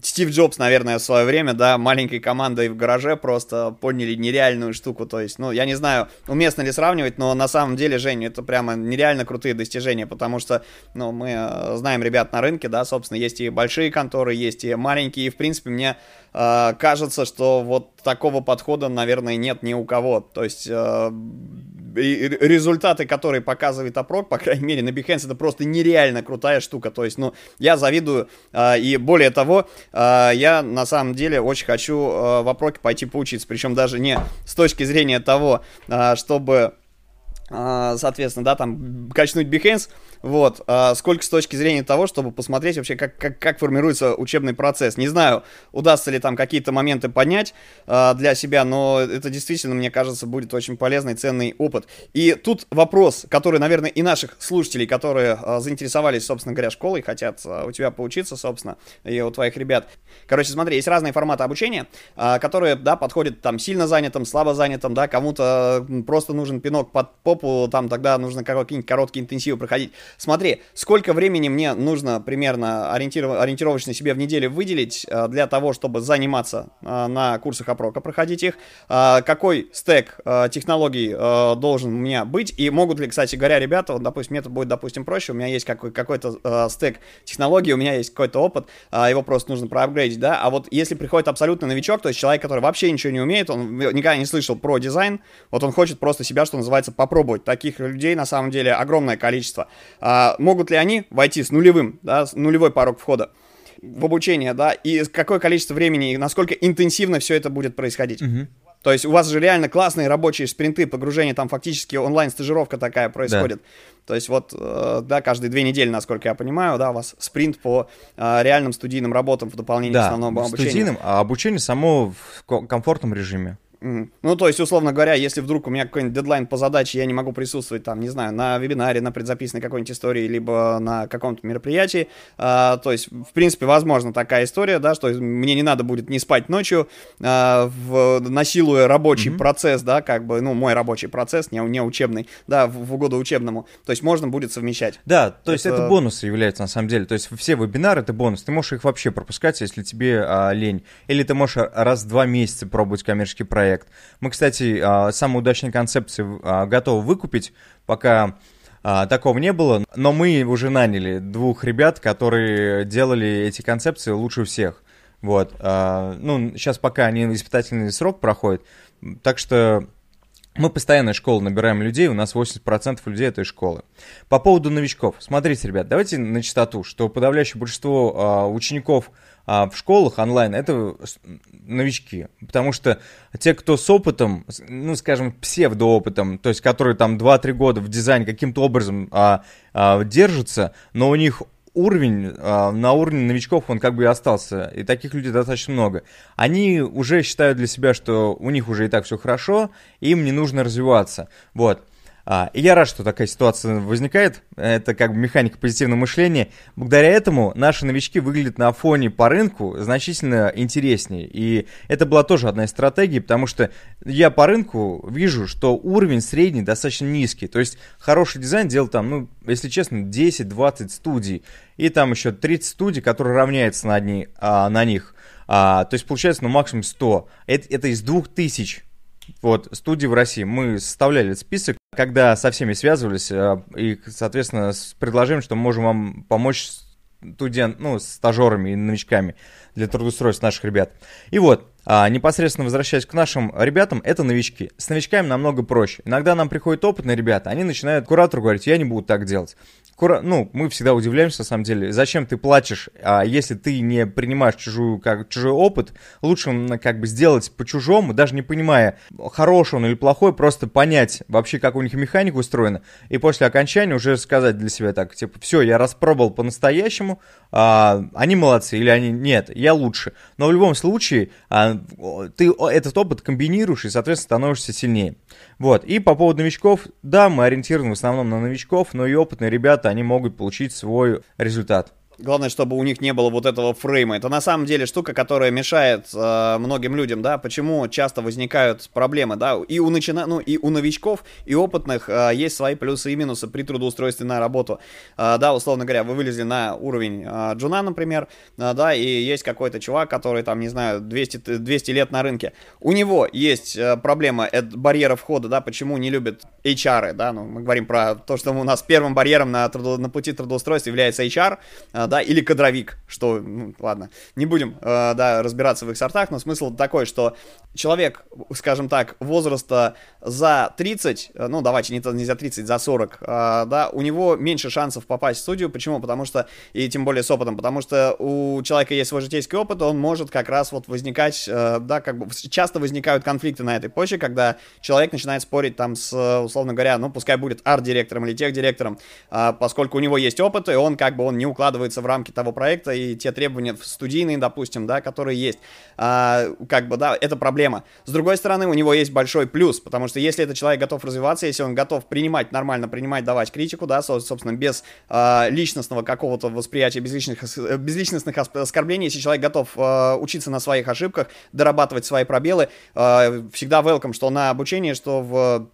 Стив Джобс, наверное, в свое время, да, маленькой командой в гараже просто поняли нереальную штуку. То есть, ну, я не знаю, уместно ли сравнивать, но на самом деле, Женя, это прямо нереально крутые достижения, потому что, ну, мы э, знаем ребят на рынке, да, собственно, есть и большие конторы, есть и маленькие, и, в принципе, мне э, кажется, что вот такого подхода, наверное, нет ни у кого. То есть, э, результаты, которые показывает Опрок, по крайней мере, на Behance, это просто нереально крутая штука. То есть, ну, я завидую, э, и более того, э, я на самом деле очень хочу э, в Опроке пойти поучиться, причем даже не с точки зрения того, э, чтобы, соответственно, да, там, качнуть Behance, вот, а сколько с точки зрения того, чтобы посмотреть вообще, как, как, как формируется учебный процесс. Не знаю, удастся ли там какие-то моменты поднять а, для себя, но это действительно, мне кажется, будет очень полезный, ценный опыт. И тут вопрос, который, наверное, и наших слушателей, которые а, заинтересовались, собственно говоря, школой, хотят а, у тебя поучиться, собственно, и у твоих ребят. Короче, смотри, есть разные форматы обучения, а, которые, да, подходят там сильно занятым, слабо занятым, да, кому-то просто нужен пинок под попу, там тогда нужно какие-нибудь короткие интенсивы проходить. Смотри, сколько времени мне нужно примерно ориентиров... ориентировочно себе в неделю выделить а, для того, чтобы заниматься а, на курсах опрока, проходить их, а, какой стек технологий должен у меня быть, и могут ли, кстати говоря, ребята, вот, допустим, метод будет, допустим, проще, у меня есть какой- какой-то стек технологий, у меня есть какой-то опыт, его просто нужно проапгрейдить, да, а вот если приходит абсолютно новичок, то есть человек, который вообще ничего не умеет, он никогда не слышал про дизайн, вот он хочет просто себя, что называется, попробовать. Таких людей, на самом деле, огромное количество. А, могут ли они войти с нулевым, да, с нулевой порог входа? в обучение, да, и какое количество времени, и насколько интенсивно все это будет происходить. Мгм. То есть у вас же реально классные рабочие спринты, погружение, там фактически онлайн-стажировка такая происходит. То есть вот, э, да, каждые две недели, насколько я понимаю, да, у вас спринт по э, реальным студийным работам в дополнение к Да, основному обучению. студийным, а обучение само в ко- комфортном режиме. Ну, то есть, условно говоря, если вдруг у меня какой-нибудь дедлайн по задаче, я не могу присутствовать там, не знаю, на вебинаре, на предзаписанной какой-нибудь истории, либо на каком-то мероприятии, а, то есть, в принципе, возможно такая история, да, что мне не надо будет не спать ночью, а, в, насилуя рабочий Мгм. процесс, да, как бы, ну, мой рабочий процесс, не, не учебный, да, в, в угоду учебному, то есть, можно будет совмещать. Да, то есть Это- это бонусы являются на самом деле. То есть все вебинары это бонус. Ты можешь их вообще пропускать, если тебе а, лень. Или ты можешь раз в два месяца пробовать коммерческий проект. Мы, кстати, а, самые удачные концепции а, готовы выкупить, пока а, такого не было. Но мы уже наняли двух ребят, которые делали эти концепции лучше всех. Вот. ну, сейчас пока они испытательный срок проходит. Так что мы постоянно из школы набираем людей, у нас 80% людей это из школы. По поводу новичков. Смотрите, ребят, давайте на чистоту, что подавляющее большинство учеников а, в школах онлайн это новички. Потому что те, кто с опытом, ну, скажем, псевдоопытом, то есть которые там 2-3 года в дизайне каким-то образом а, а, держатся, но у них уровень, а, на уровне новичков он как бы и остался, и таких людей достаточно много. Они уже считают для себя, что у них уже и так все хорошо, им не нужно развиваться. Вот. А, и я рад, что такая ситуация возникает. Это как бы механика позитивного мышления. Благодаря этому наши новички выглядят на фоне по рынку значительно интереснее. И это была тоже одна из стратегий, потому что я по рынку вижу, что уровень средний достаточно низкий. То есть хороший дизайн делал там, ну, если честно, 10-20 студий. И там еще 30 студий, которые равняются на, одни, а, на них. А, то есть получается, ну, максимум 100. Это, это из 2000 вот, студии в России. Мы составляли список, когда со всеми связывались, э, и, соответственно, с предложением, что мы можем вам помочь студент, ну, с стажерами и новичками для трудоустройства наших ребят. И вот, а, непосредственно возвращаясь к нашим ребятам, это новички. С новичками намного проще. Иногда нам приходят опытные ребята, они начинают куратору говорить, я не буду так делать. Ну, мы всегда удивляемся, на самом деле, зачем ты платишь, а если ты не принимаешь чужую, как, чужой опыт, лучше м, как бы сделать по-чужому, даже не понимая, хороший он или плохой, просто понять вообще, как у них механика устроена, и после окончания уже сказать для себя так, типа, все, я распробовал по-настоящему, а, они молодцы или они нет, я лучше. Но в любом случае а, ты этот опыт комбинируешь и, соответственно, становишься сильнее. Вот. И по поводу новичков, да, мы ориентированы в основном на новичков, но и опытные ребята, они могут получить свой результат. Главное, чтобы у них не было вот этого фрейма. Это на самом деле штука, которая мешает э, многим людям, да. Почему часто возникают проблемы, да. И у начина... ну и у новичков, и опытных э, есть свои плюсы и минусы при трудоустройстве на работу. Э, да, условно говоря, вы вылезли на уровень э, джуна, например, э, да, и есть какой-то чувак, который там, не знаю, 200, т- 200 лет на рынке. У него есть э, проблема это барьера входа, да, почему не любят HR, да, ну мы говорим про то, что у нас первым барьером на, трудо- на пути трудоустройства является HR, э, да, или кадровик, что, ну, ладно, не будем, да, разбираться в их сортах, но смысл такой, что человек, скажем так, возраста за 30, ну, давайте не, не за 30, за 40, да, у него меньше шансов попасть в студию, почему? Потому что, и тем более с опытом, потому что у человека есть свой житейский опыт, он может как раз вот возникать, да, как бы, часто возникают конфликты на этой почве, когда человек начинает спорить там с, условно говоря, ну, пускай будет арт-директором или тех-директором, поскольку у него есть опыт, и он как бы, он не укладывается в рамки того проекта и те требования студийные, допустим, да, которые есть. Как бы, да, это проблема. С другой стороны, у него есть большой плюс, потому что если этот человек готов развиваться, если он готов принимать нормально, принимать, давать критику, да, собственно, без личностного какого-то восприятия, без личных, без личностных оскорблений, если человек готов учиться на своих ошибках, дорабатывать свои пробелы, всегда welcome, что на обучение, что в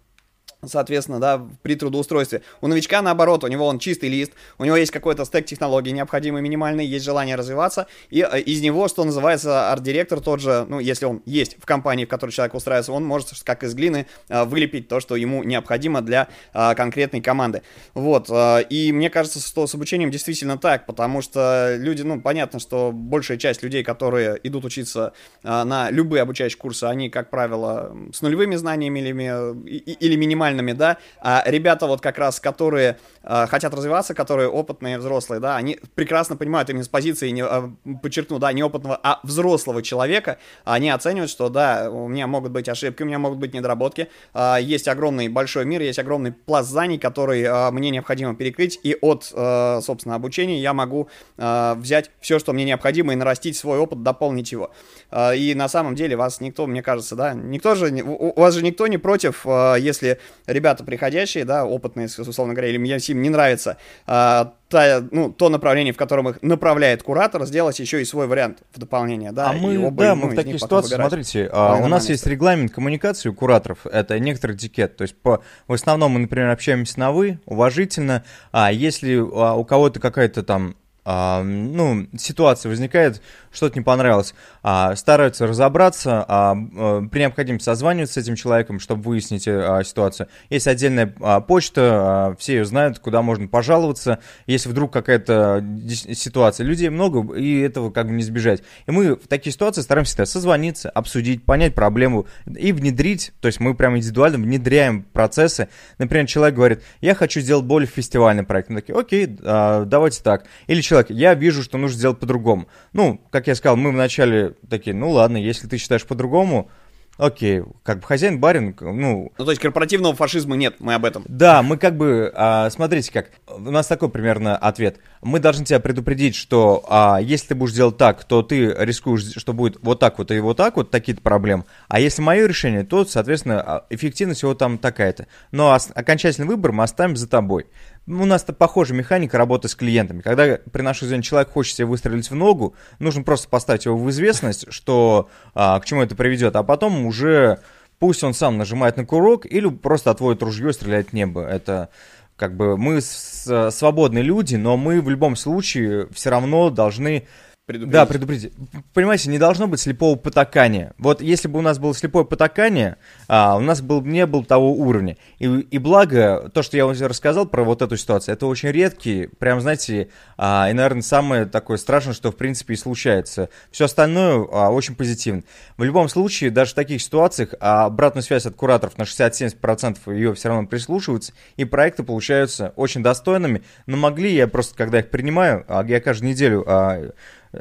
соответственно, да, при трудоустройстве. У новичка, наоборот, у него он чистый лист, у него есть какой-то стек технологий необходимый, минимальный, есть желание развиваться, и э, из него, что называется, арт-директор тот же, ну, если он есть в компании, в которой человек устраивается, он может, как из глины, э, вылепить то, что ему необходимо для э, конкретной команды. Вот, и мне кажется, что с обучением действительно так, потому что люди, ну, понятно, что большая часть людей, которые идут учиться на любые обучающие курсы, они, как правило, с нулевыми знаниями или, или минимальными нормальными, да, а ребята вот как раз, которые э, хотят развиваться, которые опытные, взрослые, да, они прекрасно понимают именно с позиции, не, э, подчеркну, да, не опытного, а взрослого человека, они оценивают, что, да, у меня могут быть ошибки, у меня могут быть недоработки, э, есть огромный большой мир, есть огромный пласт знаний, который э, мне необходимо перекрыть, и от, э, собственно, обучения я могу э, взять все, что мне необходимо, и нарастить свой опыт, дополнить его. Э, и на самом деле вас никто, мне кажется, да, никто же, у, вас же никто не против, э, если ребята приходящие, да, опытные, условно говоря, или мне им не нравится, а, та, ну, то направление, в котором их направляет куратор, сделать еще и свой вариант в дополнение, да. А мы, оба, да, мы в такие ситуации, смотрите, а, у нас есть регламент коммуникации у кураторов, это некоторый этикет, то есть по, в основном мы, например, общаемся на «вы», уважительно, а если а, у кого-то какая-то там а, ну, ситуация возникает, что-то не понравилось, а, стараются разобраться, а, а, при необходимости созваниваться с этим человеком, чтобы выяснить а, ситуацию. Есть отдельная а, почта, а, все ее знают, куда можно пожаловаться, если вдруг какая-то ситуация. Людей много, и этого как бы не избежать. И мы в такие ситуации стараемся всегда созвониться, обсудить, понять проблему и внедрить, то есть мы прямо индивидуально внедряем процессы. Например, человек говорит, я хочу сделать более фестивальный проект. Мы такие, окей, а, давайте так. Или человек, я вижу, что нужно сделать по-другому. Ну, как я сказал, мы вначале такие, ну ладно, если ты считаешь по-другому, окей, как бы хозяин барин, ну... Ну, то есть корпоративного фашизма нет, мы об этом. Да, мы как бы, а, смотрите как, у нас такой примерно ответ. Мы должны тебя предупредить, что а, если ты будешь делать так, то ты рискуешь, что будет вот так вот и вот так вот, такие-то проблемы. А если мое решение, то, соответственно, а, эффективность его там такая-то. Но окончательный выбор мы оставим за тобой. У нас-то похожая механика работы с клиентами. Когда при нашей зоне человек хочет себе выстрелить в ногу, нужно просто поставить его в известность, что а, к чему это приведет, а потом уже пусть он сам нажимает на курок или просто отводит ружье и стреляет в небо. Это как бы мы свободные люди, но мы в любом случае все равно должны предупредить. Да, предупредить. Понимаете, не должно быть слепого потакания. Вот если бы у нас было слепое потакание, а, у нас был, не был того уровня. И, и благо, то, что я вам рассказал про вот эту ситуацию, это очень редкий, прям, знаете, а, и, наверное, самое такое страшное, что, в принципе, и случается. Все остальное а, очень позитивно. В любом случае, даже в таких ситуациях а, обратную связь от кураторов на 60-70% ее все равно прислушиваются, и проекты получаются очень достойными. Но могли, я просто, когда их принимаю, а, я каждую неделю а,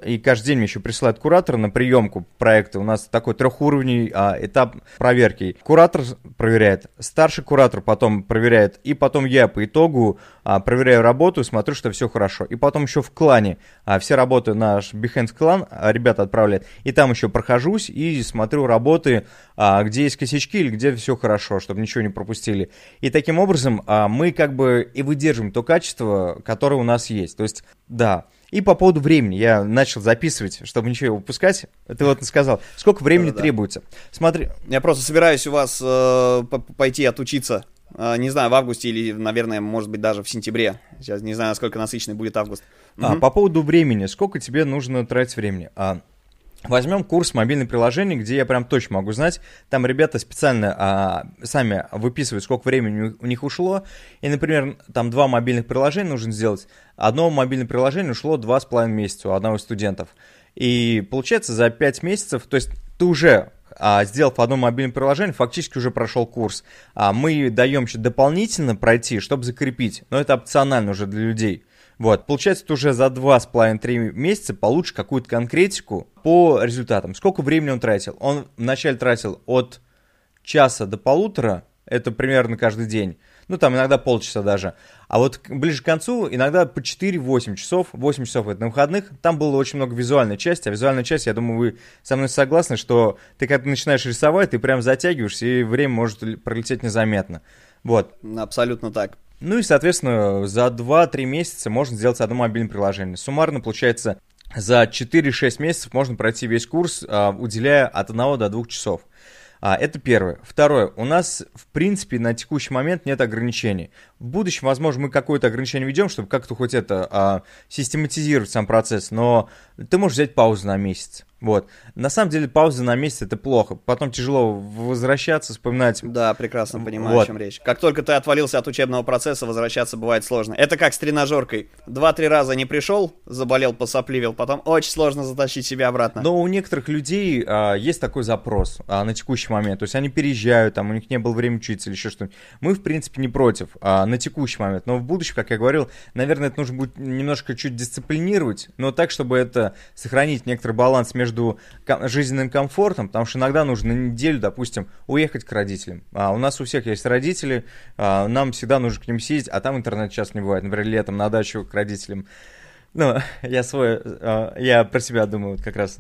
и каждый день мне еще присылают куратора на приемку проекта. У нас такой трехуровневый а, этап проверки. Куратор проверяет, старший куратор потом проверяет, и потом я по итогу а, проверяю работу, смотрю, что все хорошо. И потом еще в клане а, все работы наш Behance клан а, ребята отправляют, и там еще прохожусь и смотрю работы, а, где есть косячки или где все хорошо, чтобы ничего не пропустили. И таким образом а, мы как бы и выдерживаем то качество, которое у нас есть. То есть, да, и по поводу времени я начал записывать, чтобы ничего упускать. Ты вот сказал, сколько времени да, требуется. Смотри. Я просто собираюсь у вас э, пойти отучиться. Э, не знаю, в августе или, наверное, может быть, даже в сентябре. Сейчас не знаю, насколько насыщенный будет август. А, угу. По поводу времени. Сколько тебе нужно тратить времени? А, Возьмем курс мобильных приложений, где я прям точно могу знать. Там ребята специально а, сами выписывают, сколько времени у них ушло. И, например, там два мобильных приложения нужно сделать. Одно мобильное приложение ушло два с половиной месяца у одного из студентов. И получается за пять месяцев, то есть ты уже а, сделав одно мобильное приложение, фактически уже прошел курс. А, мы даем еще дополнительно пройти, чтобы закрепить. Но это опционально уже для людей. Вот, получается, ты уже за 2,5-3 месяца получишь какую-то конкретику по результатам. Сколько времени он тратил? Он вначале тратил от часа до полутора, это примерно каждый день. Ну, там иногда полчаса даже. А вот ближе к концу иногда по 4-8 часов. 8 часов это на выходных. Там было очень много визуальной части. А визуальная часть, я думаю, вы со мной согласны, что ты когда начинаешь рисовать, ты прям затягиваешься, и время может пролететь незаметно. Вот. Абсолютно так. Ну и, соответственно, за 2-3 месяца можно сделать одно мобильное приложение. Суммарно, получается, за 4-6 месяцев можно пройти весь курс, а, уделяя от 1 до 2 часов. А, это первое. Второе. У нас, в принципе, на текущий момент нет ограничений. В будущем, возможно, мы какое-то ограничение ведем, чтобы как-то хоть это а, систематизировать сам процесс, но ты можешь взять паузу на месяц. Вот. На самом деле пауза на месяц это плохо. Потом тяжело возвращаться, вспоминать. Да, прекрасно понимаю, вот. о чем речь. Как только ты отвалился от учебного процесса, возвращаться бывает сложно. Это как с тренажеркой. Два-три раза не пришел, заболел, посопливил, потом очень сложно затащить себя обратно. Но у некоторых людей а, есть такой запрос а, на текущий момент. То есть они переезжают, там у них не было времени учиться или еще что-нибудь. Мы, в принципе, не против а, на текущий момент. Но в будущем, как я говорил, наверное, это нужно будет немножко чуть дисциплинировать, но так, чтобы это сохранить некоторый баланс между между жизненным комфортом, потому что иногда нужно на неделю, допустим, уехать к родителям. А у нас у всех есть родители, а, нам всегда нужно к ним съездить, а там интернет часто не бывает. Например, летом на дачу к родителям. Ну, я свой, а, я про себя думаю как раз.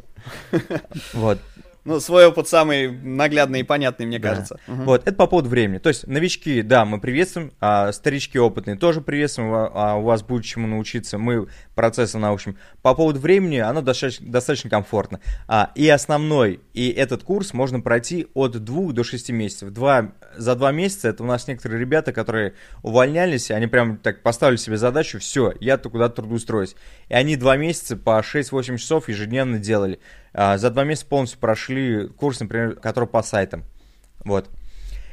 Вот. Ну, свой опыт самый наглядный и понятный, мне да. кажется. Угу. Вот, это по поводу времени. То есть, новички, да, мы приветствуем, а старички опытные тоже приветствуем, а, а у вас будет чему научиться, мы процессы научим. По поводу времени, оно достаточно, достаточно комфортно. А, и основной, и этот курс можно пройти от двух до шести месяцев. Два, за два месяца, это у нас некоторые ребята, которые увольнялись, они прям так поставили себе задачу, все, я-то куда-то трудоустроюсь. И они два месяца по 6-8 часов ежедневно делали. А, за два месяца полностью прошли курс, например, который по сайтам. Вот.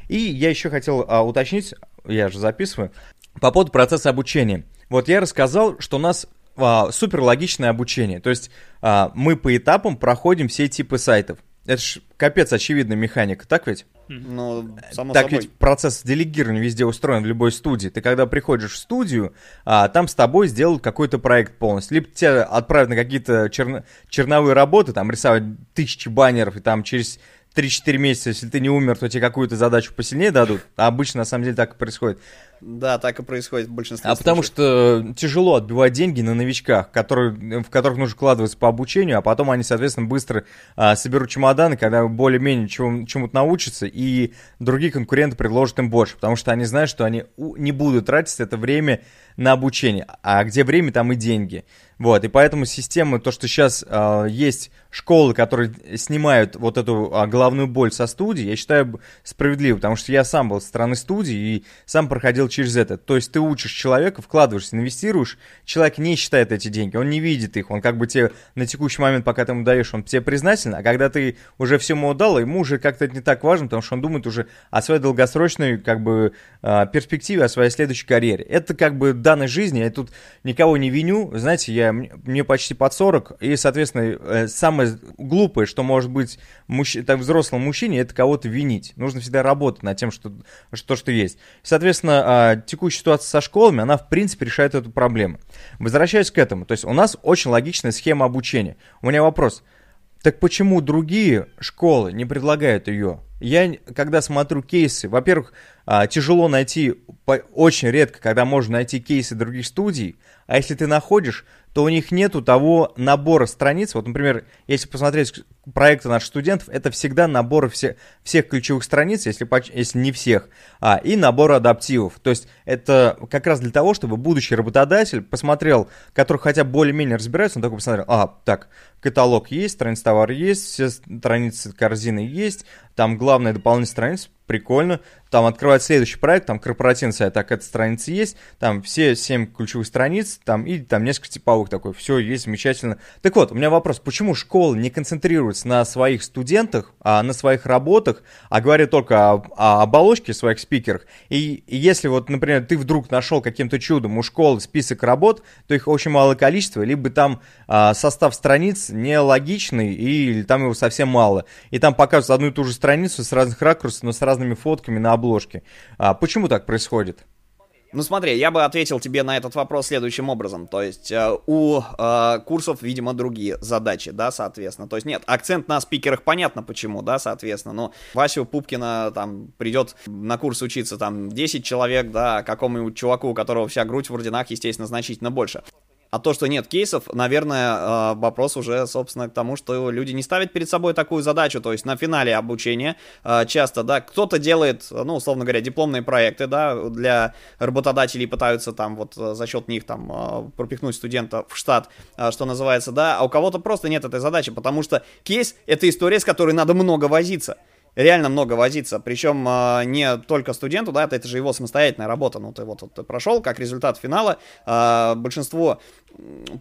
И я еще хотел а, уточнить, я же записываю, по поводу процесса обучения. Вот я рассказал, что у нас а, супер логичное обучение. То есть а, мы по этапам проходим все типы сайтов. Это ж капец очевидная механика, так ведь? Ну, само так собой. ведь процесс делегирования везде устроен в любой студии. Ты когда приходишь в студию, а, там с тобой сделают какой-то проект полностью. Либо тебя отправят на какие-то черно... черновые работы, там рисовать тысячи баннеров, и там через 3-4 месяца, если ты не умер, то тебе какую-то задачу посильнее дадут. А обычно, на самом деле, так и происходит. Да, так и происходит в большинстве А случаев. потому что тяжело отбивать деньги на новичках, которые, в которых нужно вкладываться по обучению, а потом они, соответственно, быстро а, соберут чемоданы, когда более-менее чему, чему-то научатся, и другие конкуренты предложат им больше, потому что они знают, что они не будут тратить это время на обучение. А где время, там и деньги. Вот, и поэтому система, то, что сейчас э, есть школы, которые снимают вот эту э, головную боль со студии, я считаю справедливо, потому что я сам был со стороны студии и сам проходил через это. То есть ты учишь человека, вкладываешься, инвестируешь, человек не считает эти деньги, он не видит их, он как бы тебе на текущий момент, пока ты ему даешь, он тебе признателен, а когда ты уже все ему отдал, ему уже как-то это не так важно, потому что он думает уже о своей долгосрочной как бы э, перспективе, о своей следующей карьере. Это как бы данной жизни, я тут никого не виню, знаете, я мне почти под 40, и, соответственно, э, самое глупое, что может быть мужч... так, взрослому мужчине, это кого-то винить. Нужно всегда работать над тем, что, что, что есть. Соответственно, а, текущая ситуация со школами, она, в принципе, решает эту проблему. Возвращаясь к этому, то есть у нас очень логичная схема обучения. У меня вопрос, так почему другие школы не предлагают ее? Я, когда смотрю кейсы, во-первых, а, тяжело найти, очень редко, когда можно найти кейсы других студий, а если ты находишь, то у них нету того набора страниц. Вот, например, если посмотреть проекты наших студентов, это всегда набор все, всех ключевых страниц, если, если не всех, а, и набор адаптивов. То есть это как раз для того, чтобы будущий работодатель посмотрел, который хотя бы более-менее разбирается, он такой посмотрел, а, так, каталог есть, страница товара есть, все страницы корзины есть, там главная дополнительная страница, прикольно, там открывать следующий проект, там корпоративный сайт, так, эта страница есть, там все семь ключевых страниц, там и там несколько типовых такой, все есть замечательно. Так вот, у меня вопрос, почему школы не концентрируются на своих студентах, а на своих работах, а говорят только о, о оболочке своих спикерах, и, и если вот, например, ты вдруг нашел каким-то чудом у школы список работ, то их очень малое количество, либо там а, состав страниц нелогичный, или там его совсем мало, и там показывают одну и ту же страницу с разных ракурсов, но с разными фотками на обложке. А почему так происходит? Ну смотри, я бы ответил тебе на этот вопрос следующим образом. То есть э, у э, курсов, видимо, другие задачи, да, соответственно. То есть нет, акцент на спикерах понятно почему, да, соответственно. Но Васю Пупкина там придет на курс учиться там 10 человек, да, какому-нибудь чуваку, у которого вся грудь в орденах, естественно, значительно больше. А то, что нет кейсов, наверное, э, вопрос уже, собственно, к тому, что люди не ставят перед собой такую задачу. То есть на финале обучения э, часто, да, кто-то делает, ну, условно говоря, дипломные проекты, да, для работодателей пытаются там вот э, за счет них там пропихнуть студента в штат, что называется, да, а у кого-то просто нет этой задачи, потому что кейс — это история, с которой надо много возиться реально много возиться. Причем э, не только студенту, да, это, же его самостоятельная работа. Ну, ты вот, вот ты прошел, как результат финала. Э, большинство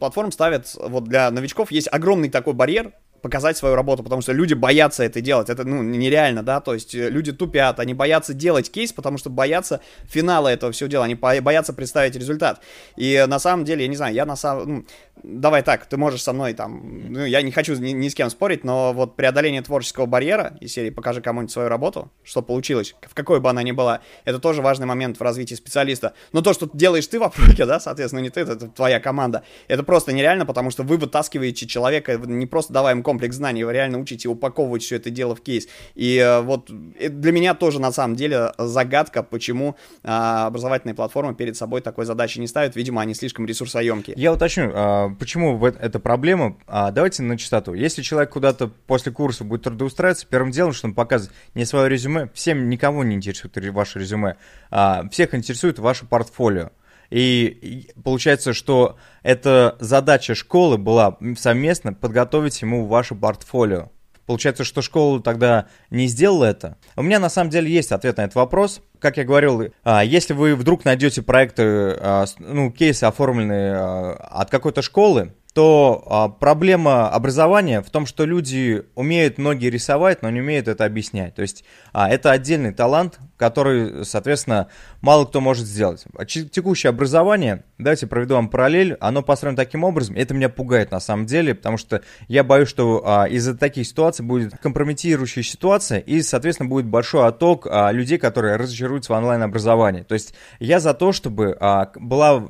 платформ ставят, вот для новичков есть огромный такой барьер, показать свою работу, потому что люди боятся это делать, это, ну, нереально, да, то есть э, люди тупят, они боятся делать кейс, потому что боятся финала этого всего дела, они боятся представить результат. И на самом деле, я не знаю, я на самом, ну, давай так, ты можешь со мной там, ну, я не хочу ни, ни с кем спорить, но вот преодоление творческого барьера из серии «Покажи кому-нибудь свою работу», что получилось, в какой бы она ни была, это тоже важный момент в развитии специалиста. Но то, что делаешь ты в Апроке, да, соответственно, не ты, это твоя команда, это просто нереально, потому что вы вытаскиваете человека, не просто давая ему комплекс знаний, вы реально учите упаковывать все это дело в кейс. И э, вот для меня тоже на самом деле загадка, почему а, образовательные платформы перед собой такой задачи не ставят. Видимо, они слишком ресурсоемкие. Я уточню, а, почему это проблема. А, давайте на чистоту. Если человек куда-то после курса будет трудоустраиваться, первым делом, что он показывает не свое резюме, всем никого не интересует ваше резюме, всех интересует ваше портфолио. И получается, что эта задача школы была совместно подготовить ему ваше портфолио. Получается, что школа тогда не сделала это. У меня на самом деле есть ответ на этот вопрос. Как я говорил, а, если вы вдруг найдете проекты, а, ну, кейсы оформленные а, от какой-то школы, то проблема образования в том, что люди умеют многие рисовать, но не умеют это объяснять. То есть это отдельный талант, который, соответственно, мало кто может сделать. Текущее образование, давайте проведу вам параллель, оно построено таким образом, это меня пугает на самом деле, потому что я боюсь, что а, из-за таких ситуаций будет компрометирующая ситуация, и, соответственно, будет большой отток а, людей, которые разочаруются в онлайн-образовании. То есть я за то, чтобы а, была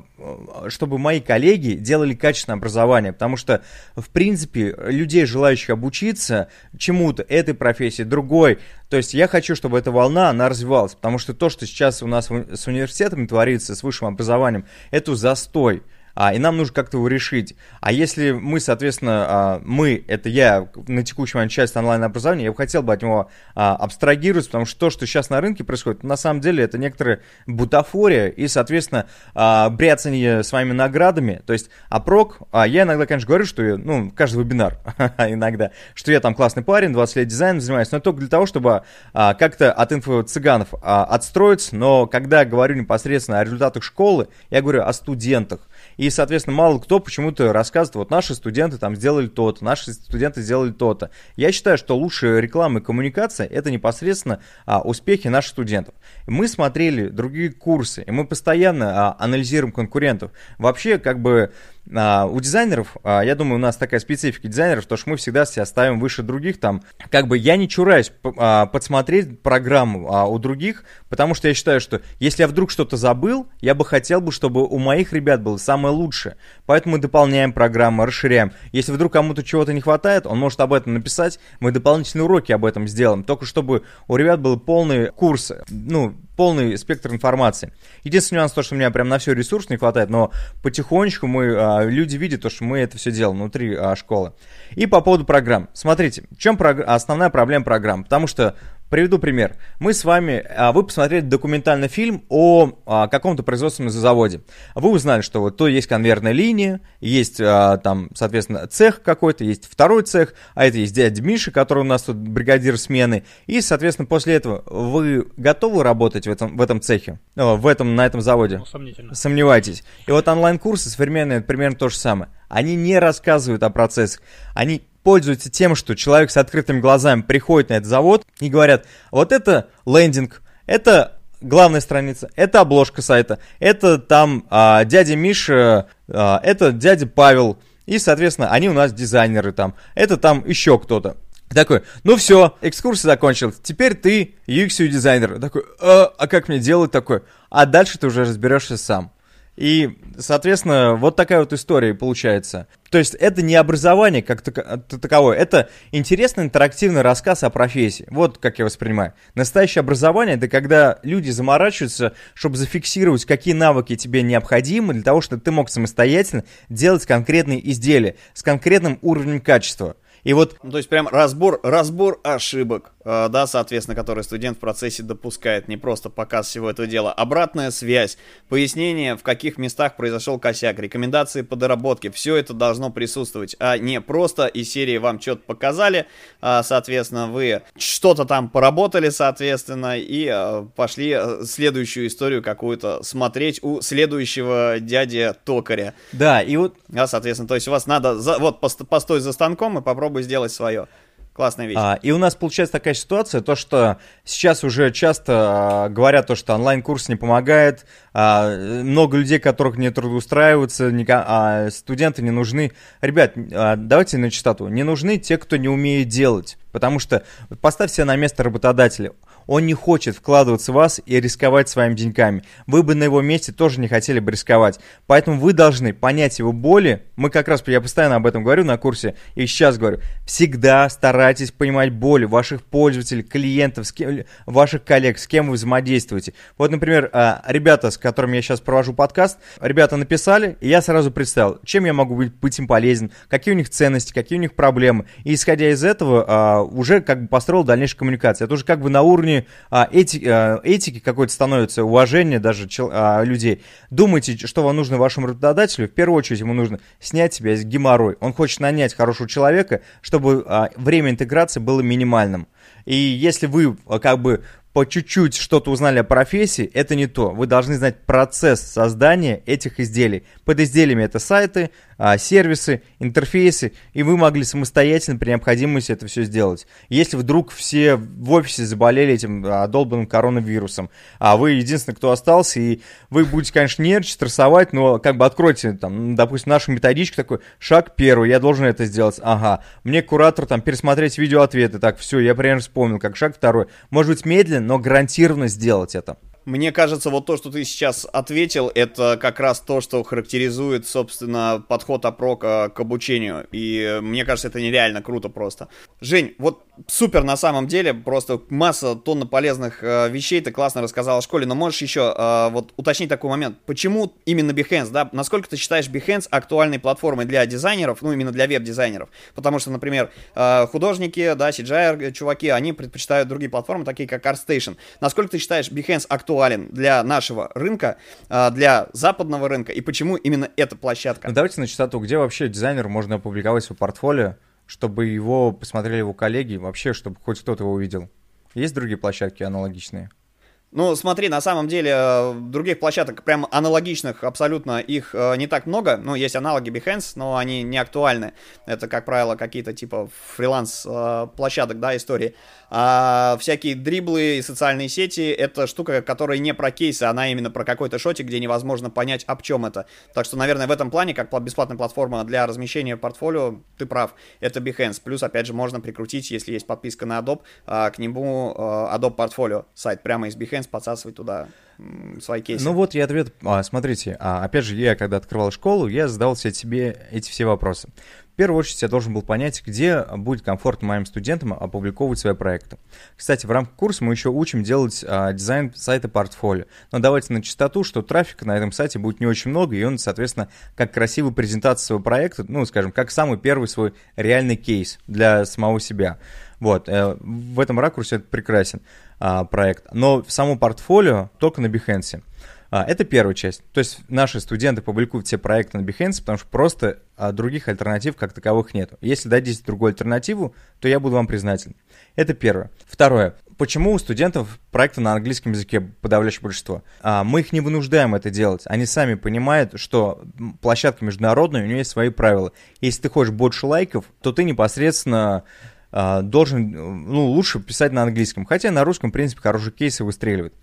чтобы мои коллеги делали качественное образование, потому что, в принципе, людей, желающих обучиться чему-то, этой профессии, другой, то есть я хочу, чтобы эта волна, она развивалась, потому что то, что сейчас у нас с университетами творится, с высшим образованием, это застой а, и нам нужно как-то его решить. А если мы, соответственно, а, мы, это я, на текущий момент часть онлайн-образования, я бы хотел бы от него а, абстрагироваться, потому что то, что сейчас на рынке происходит, на самом деле это некоторая бутафория и, соответственно, а, бряцание своими наградами. То есть, а прок, а я иногда, конечно, говорю, что, я, ну, каждый вебинар иногда, что я там классный парень, 20 лет дизайном занимаюсь, но только для того, чтобы а, как-то от инфо-цыганов а, отстроиться, но когда говорю непосредственно о результатах школы, я говорю о студентах. И, соответственно, мало кто почему-то рассказывает, вот наши студенты там сделали то-то, наши студенты сделали то-то. Я считаю, что лучшая реклама и коммуникация это непосредственно а, успехи наших студентов. Мы смотрели другие курсы, и мы постоянно а, анализируем конкурентов. Вообще, как бы а, у дизайнеров, а, я думаю, у нас такая специфика дизайнеров, то что мы всегда себя ставим выше других. Там, как бы я не чураюсь а, подсмотреть программу а, у других, потому что я считаю, что если я вдруг что-то забыл, я бы хотел бы, чтобы у моих ребят было самое лучшее. Поэтому мы дополняем программу, расширяем. Если вдруг кому-то чего-то не хватает, он может об этом написать, мы дополнительные уроки об этом сделаем. Только чтобы у ребят был полный курс, ну, полный спектр информации. Единственный нюанс то, что у меня прям на все ресурс не хватает, но потихонечку мы, а, люди видят то, что мы это все делаем внутри а, школы. И по поводу программ. Смотрите, в чем прог... основная проблема программ? Потому что Приведу пример. Мы с вами, а, вы посмотрели документальный фильм о а, каком-то производственном заводе. Вы узнали, что вот то есть конвейерная линия, есть а, там, соответственно, цех какой-то, есть второй цех, а это есть дядя Миша, который у нас тут бригадир смены. И, соответственно, после этого вы готовы работать в этом, в этом цехе, в этом, на этом заводе? Ну, сомнительно. Сомневайтесь. И вот онлайн-курсы современные, примерно то же самое. Они не рассказывают о процессах, они пользуются тем, что человек с открытыми глазами приходит на этот завод и говорят, вот это лендинг, это главная страница, это обложка сайта, это там а, дядя Миша, а, это дядя Павел, и, соответственно, они у нас дизайнеры там, это там еще кто-то. Такой, ну все, экскурсия закончилась, теперь ты UX дизайнер. Такой, а, а как мне делать такое? А дальше ты уже разберешься сам. И, соответственно, вот такая вот история получается. То есть это не образование как таковое, это интересный интерактивный рассказ о профессии. Вот как я воспринимаю. Настоящее образование это когда люди заморачиваются, чтобы зафиксировать, какие навыки тебе необходимы для того, чтобы ты мог самостоятельно делать конкретные изделия с конкретным уровнем качества. И вот... Ну, то есть прям разбор, разбор ошибок, э, да, соответственно, которые студент в процессе допускает, не просто показ всего этого дела. Обратная связь, пояснение, в каких местах произошел косяк, рекомендации по доработке, все это должно присутствовать, а не просто из серии вам что-то показали, э, соответственно, вы что-то там поработали, соответственно, и э, пошли э, следующую историю какую-то смотреть у следующего дяди токаря. Да, и вот... Да, соответственно, то есть у вас надо, за, вот, постой за станком и попробуй попробуй сделать свое. Классная вещь. А, и у нас получается такая ситуация, то что сейчас уже часто а, говорят то, что онлайн-курс не помогает, а, много людей, которых не трудоустраиваются, не, а, студенты не нужны. Ребят, а, давайте на чистоту. Не нужны те, кто не умеет делать. Потому что поставь себя на место работодателя. Он не хочет вкладываться в вас и рисковать своими деньгами. Вы бы на его месте тоже не хотели бы рисковать. Поэтому вы должны понять его боли. Мы как раз, я постоянно об этом говорю на курсе, и сейчас говорю. Всегда старайтесь понимать боли ваших пользователей, клиентов, с кем, ваших коллег, с кем вы взаимодействуете. Вот, например, а, ребята, с которыми я сейчас провожу подкаст, ребята написали, и я сразу представил, чем я могу быть, быть им полезен, какие у них ценности, какие у них проблемы. И исходя из этого, а, уже как бы построил дальнейшую коммуникацию. Это уже как бы на уровне а, эти, а, этики какой-то становится, уважение даже чел, а, людей. Думайте, что вам нужно вашему работодателю. В первую очередь ему нужно снять себя из геморрой. Он хочет нанять хорошего человека, чтобы а, время интеграции было минимальным. И если вы а, как бы по чуть-чуть что-то узнали о профессии, это не то. Вы должны знать процесс создания этих изделий. Под изделиями это сайты, а, сервисы, интерфейсы, и вы могли самостоятельно при необходимости это все сделать. Если вдруг все в офисе заболели этим а, долбанным коронавирусом, а вы единственный, кто остался, и вы будете, конечно, нервничать, стрессовать, но как бы откройте, там, допустим, нашу методичку такой, шаг первый, я должен это сделать, ага, мне куратор там пересмотреть видеоответы, так, все, я примерно вспомнил, как шаг второй. Может быть, медленно, но гарантированно сделать это. Мне кажется, вот то, что ты сейчас ответил, это как раз то, что характеризует, собственно, подход опрока к обучению. И мне кажется, это нереально круто просто. Жень, вот супер на самом деле, просто масса тонна полезных э, вещей ты классно рассказал о школе, но можешь еще э, вот уточнить такой момент. Почему именно Behance, да? Насколько ты считаешь Behance актуальной платформой для дизайнеров, ну именно для веб-дизайнеров? Потому что, например, э, художники, да, CGI чуваки, они предпочитают другие платформы, такие как ArtStation. Насколько ты считаешь Behance актуален для нашего рынка, а, для западного рынка, и почему именно эта площадка? Ну, давайте на чистоту, где вообще дизайнеру можно опубликовать свое портфолио, чтобы его посмотрели его коллеги, вообще, чтобы хоть кто-то его увидел? Есть другие площадки аналогичные? Ну, смотри, на самом деле, э, других площадок прям аналогичных абсолютно их э, не так много. Ну, есть аналоги Behance, но они не актуальны. Это, как правило, какие-то типа фриланс-площадок, э, да, истории. А всякие дриблы и социальные сети — это штука, которая не про кейсы, она именно про какой-то шотик, где невозможно понять, об чем это. Так что, наверное, в этом плане, как бесплатная платформа для размещения портфолио, ты прав, это Behance. Плюс, опять же, можно прикрутить, если есть подписка на Adobe, к нему Adobe Portfolio сайт прямо из Behance подсасывать туда свои кейсы? Ну вот и ответ. А, смотрите, а, опять же, я когда открывал школу, я задавал себе эти все вопросы. В первую очередь я должен был понять, где будет комфортно моим студентам опубликовывать свои проекты. Кстати, в рамках курса мы еще учим делать а, дизайн сайта портфолио. Но давайте на чистоту, что трафика на этом сайте будет не очень много, и он, соответственно, как красивая презентация своего проекта, ну, скажем, как самый первый свой реальный кейс для самого себя. Вот, э, в этом ракурсе это прекрасен а, проект. Но само портфолио только на Behance. А, это первая часть. То есть наши студенты публикуют все проекты на Behance, потому что просто а, других альтернатив как таковых нет. Если дадите другую альтернативу, то я буду вам признателен. Это первое. Второе. Почему у студентов проекты на английском языке подавляющее большинство? А, мы их не вынуждаем это делать. Они сами понимают, что площадка международная, у нее есть свои правила. Если ты хочешь больше лайков, то ты непосредственно а, должен, ну, лучше писать на английском. Хотя на русском, в принципе, хорошие кейсы выстреливают.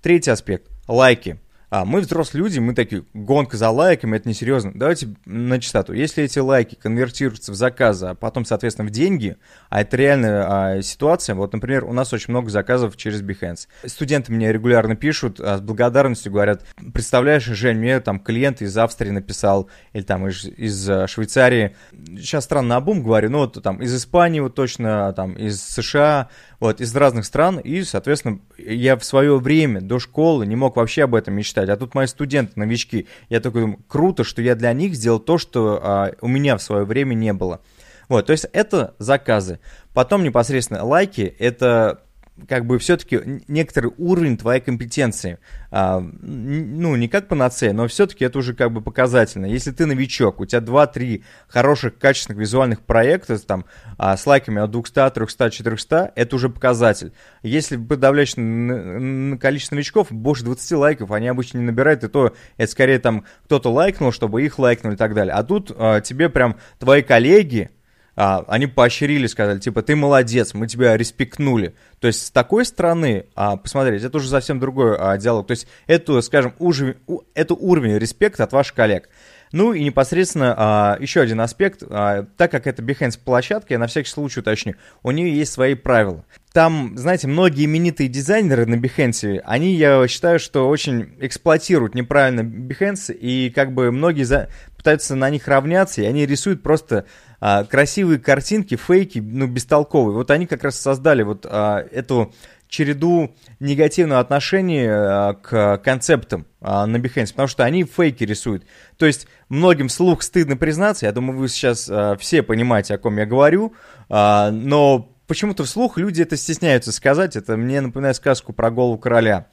Третий аспект. Лайки. А мы взрослые люди, мы такие, гонка за лайками, это несерьезно. Давайте на чистоту. Если эти лайки конвертируются в заказы, а потом, соответственно, в деньги, а это реальная а, ситуация, вот, например, у нас очень много заказов через Behance. Студенты мне регулярно пишут, а, с благодарностью говорят, представляешь, Жень, мне там клиент из Австрии написал, или там из, из а, Швейцарии, сейчас странно обум говорю, но вот там из Испании вот точно, там из США, вот, из разных стран, и, соответственно, я в свое время до школы не мог вообще об этом мечтать, а тут мои студенты, новички, я такой думаю, круто, что я для них сделал то, что а, у меня в свое время не было. Вот, то есть это заказы. Потом непосредственно лайки, это как бы все-таки некоторый уровень твоей компетенции. А, ну, не как панацея, но все-таки это уже как бы показательно. Если ты новичок, у тебя 2-3 хороших, качественных визуальных проекта там, а, с лайками от 200, 300, 400, это уже показатель. Если подавляющее количество новичков, больше 20 лайков, они обычно не набирают, и то это скорее там кто-то лайкнул, чтобы их лайкнули и так далее. А тут а, тебе прям твои коллеги, а, они поощрили, сказали, типа, ты молодец, мы тебя респектнули. То есть с такой стороны, а, посмотреть, это уже совсем другой а, диалог. То есть это, скажем, уж, у, это уровень респекта от ваших коллег. Ну и непосредственно а, еще один аспект, а, так как это Behance площадка, я на всякий случай уточню, у нее есть свои правила. Там, знаете, многие именитые дизайнеры на Behance, они, я считаю, что очень эксплуатируют неправильно Behance, и как бы многие за... пытаются на них равняться, и они рисуют просто а, красивые картинки, фейки, ну, бестолковые. Вот они как раз создали вот а, эту череду негативного отношения а, к концептам а, на Behance, потому что они фейки рисуют. То есть многим слух стыдно признаться, я думаю, вы сейчас а, все понимаете, о ком я говорю, но почему-то вслух люди это стесняются сказать, это мне напоминает сказку про голову короля.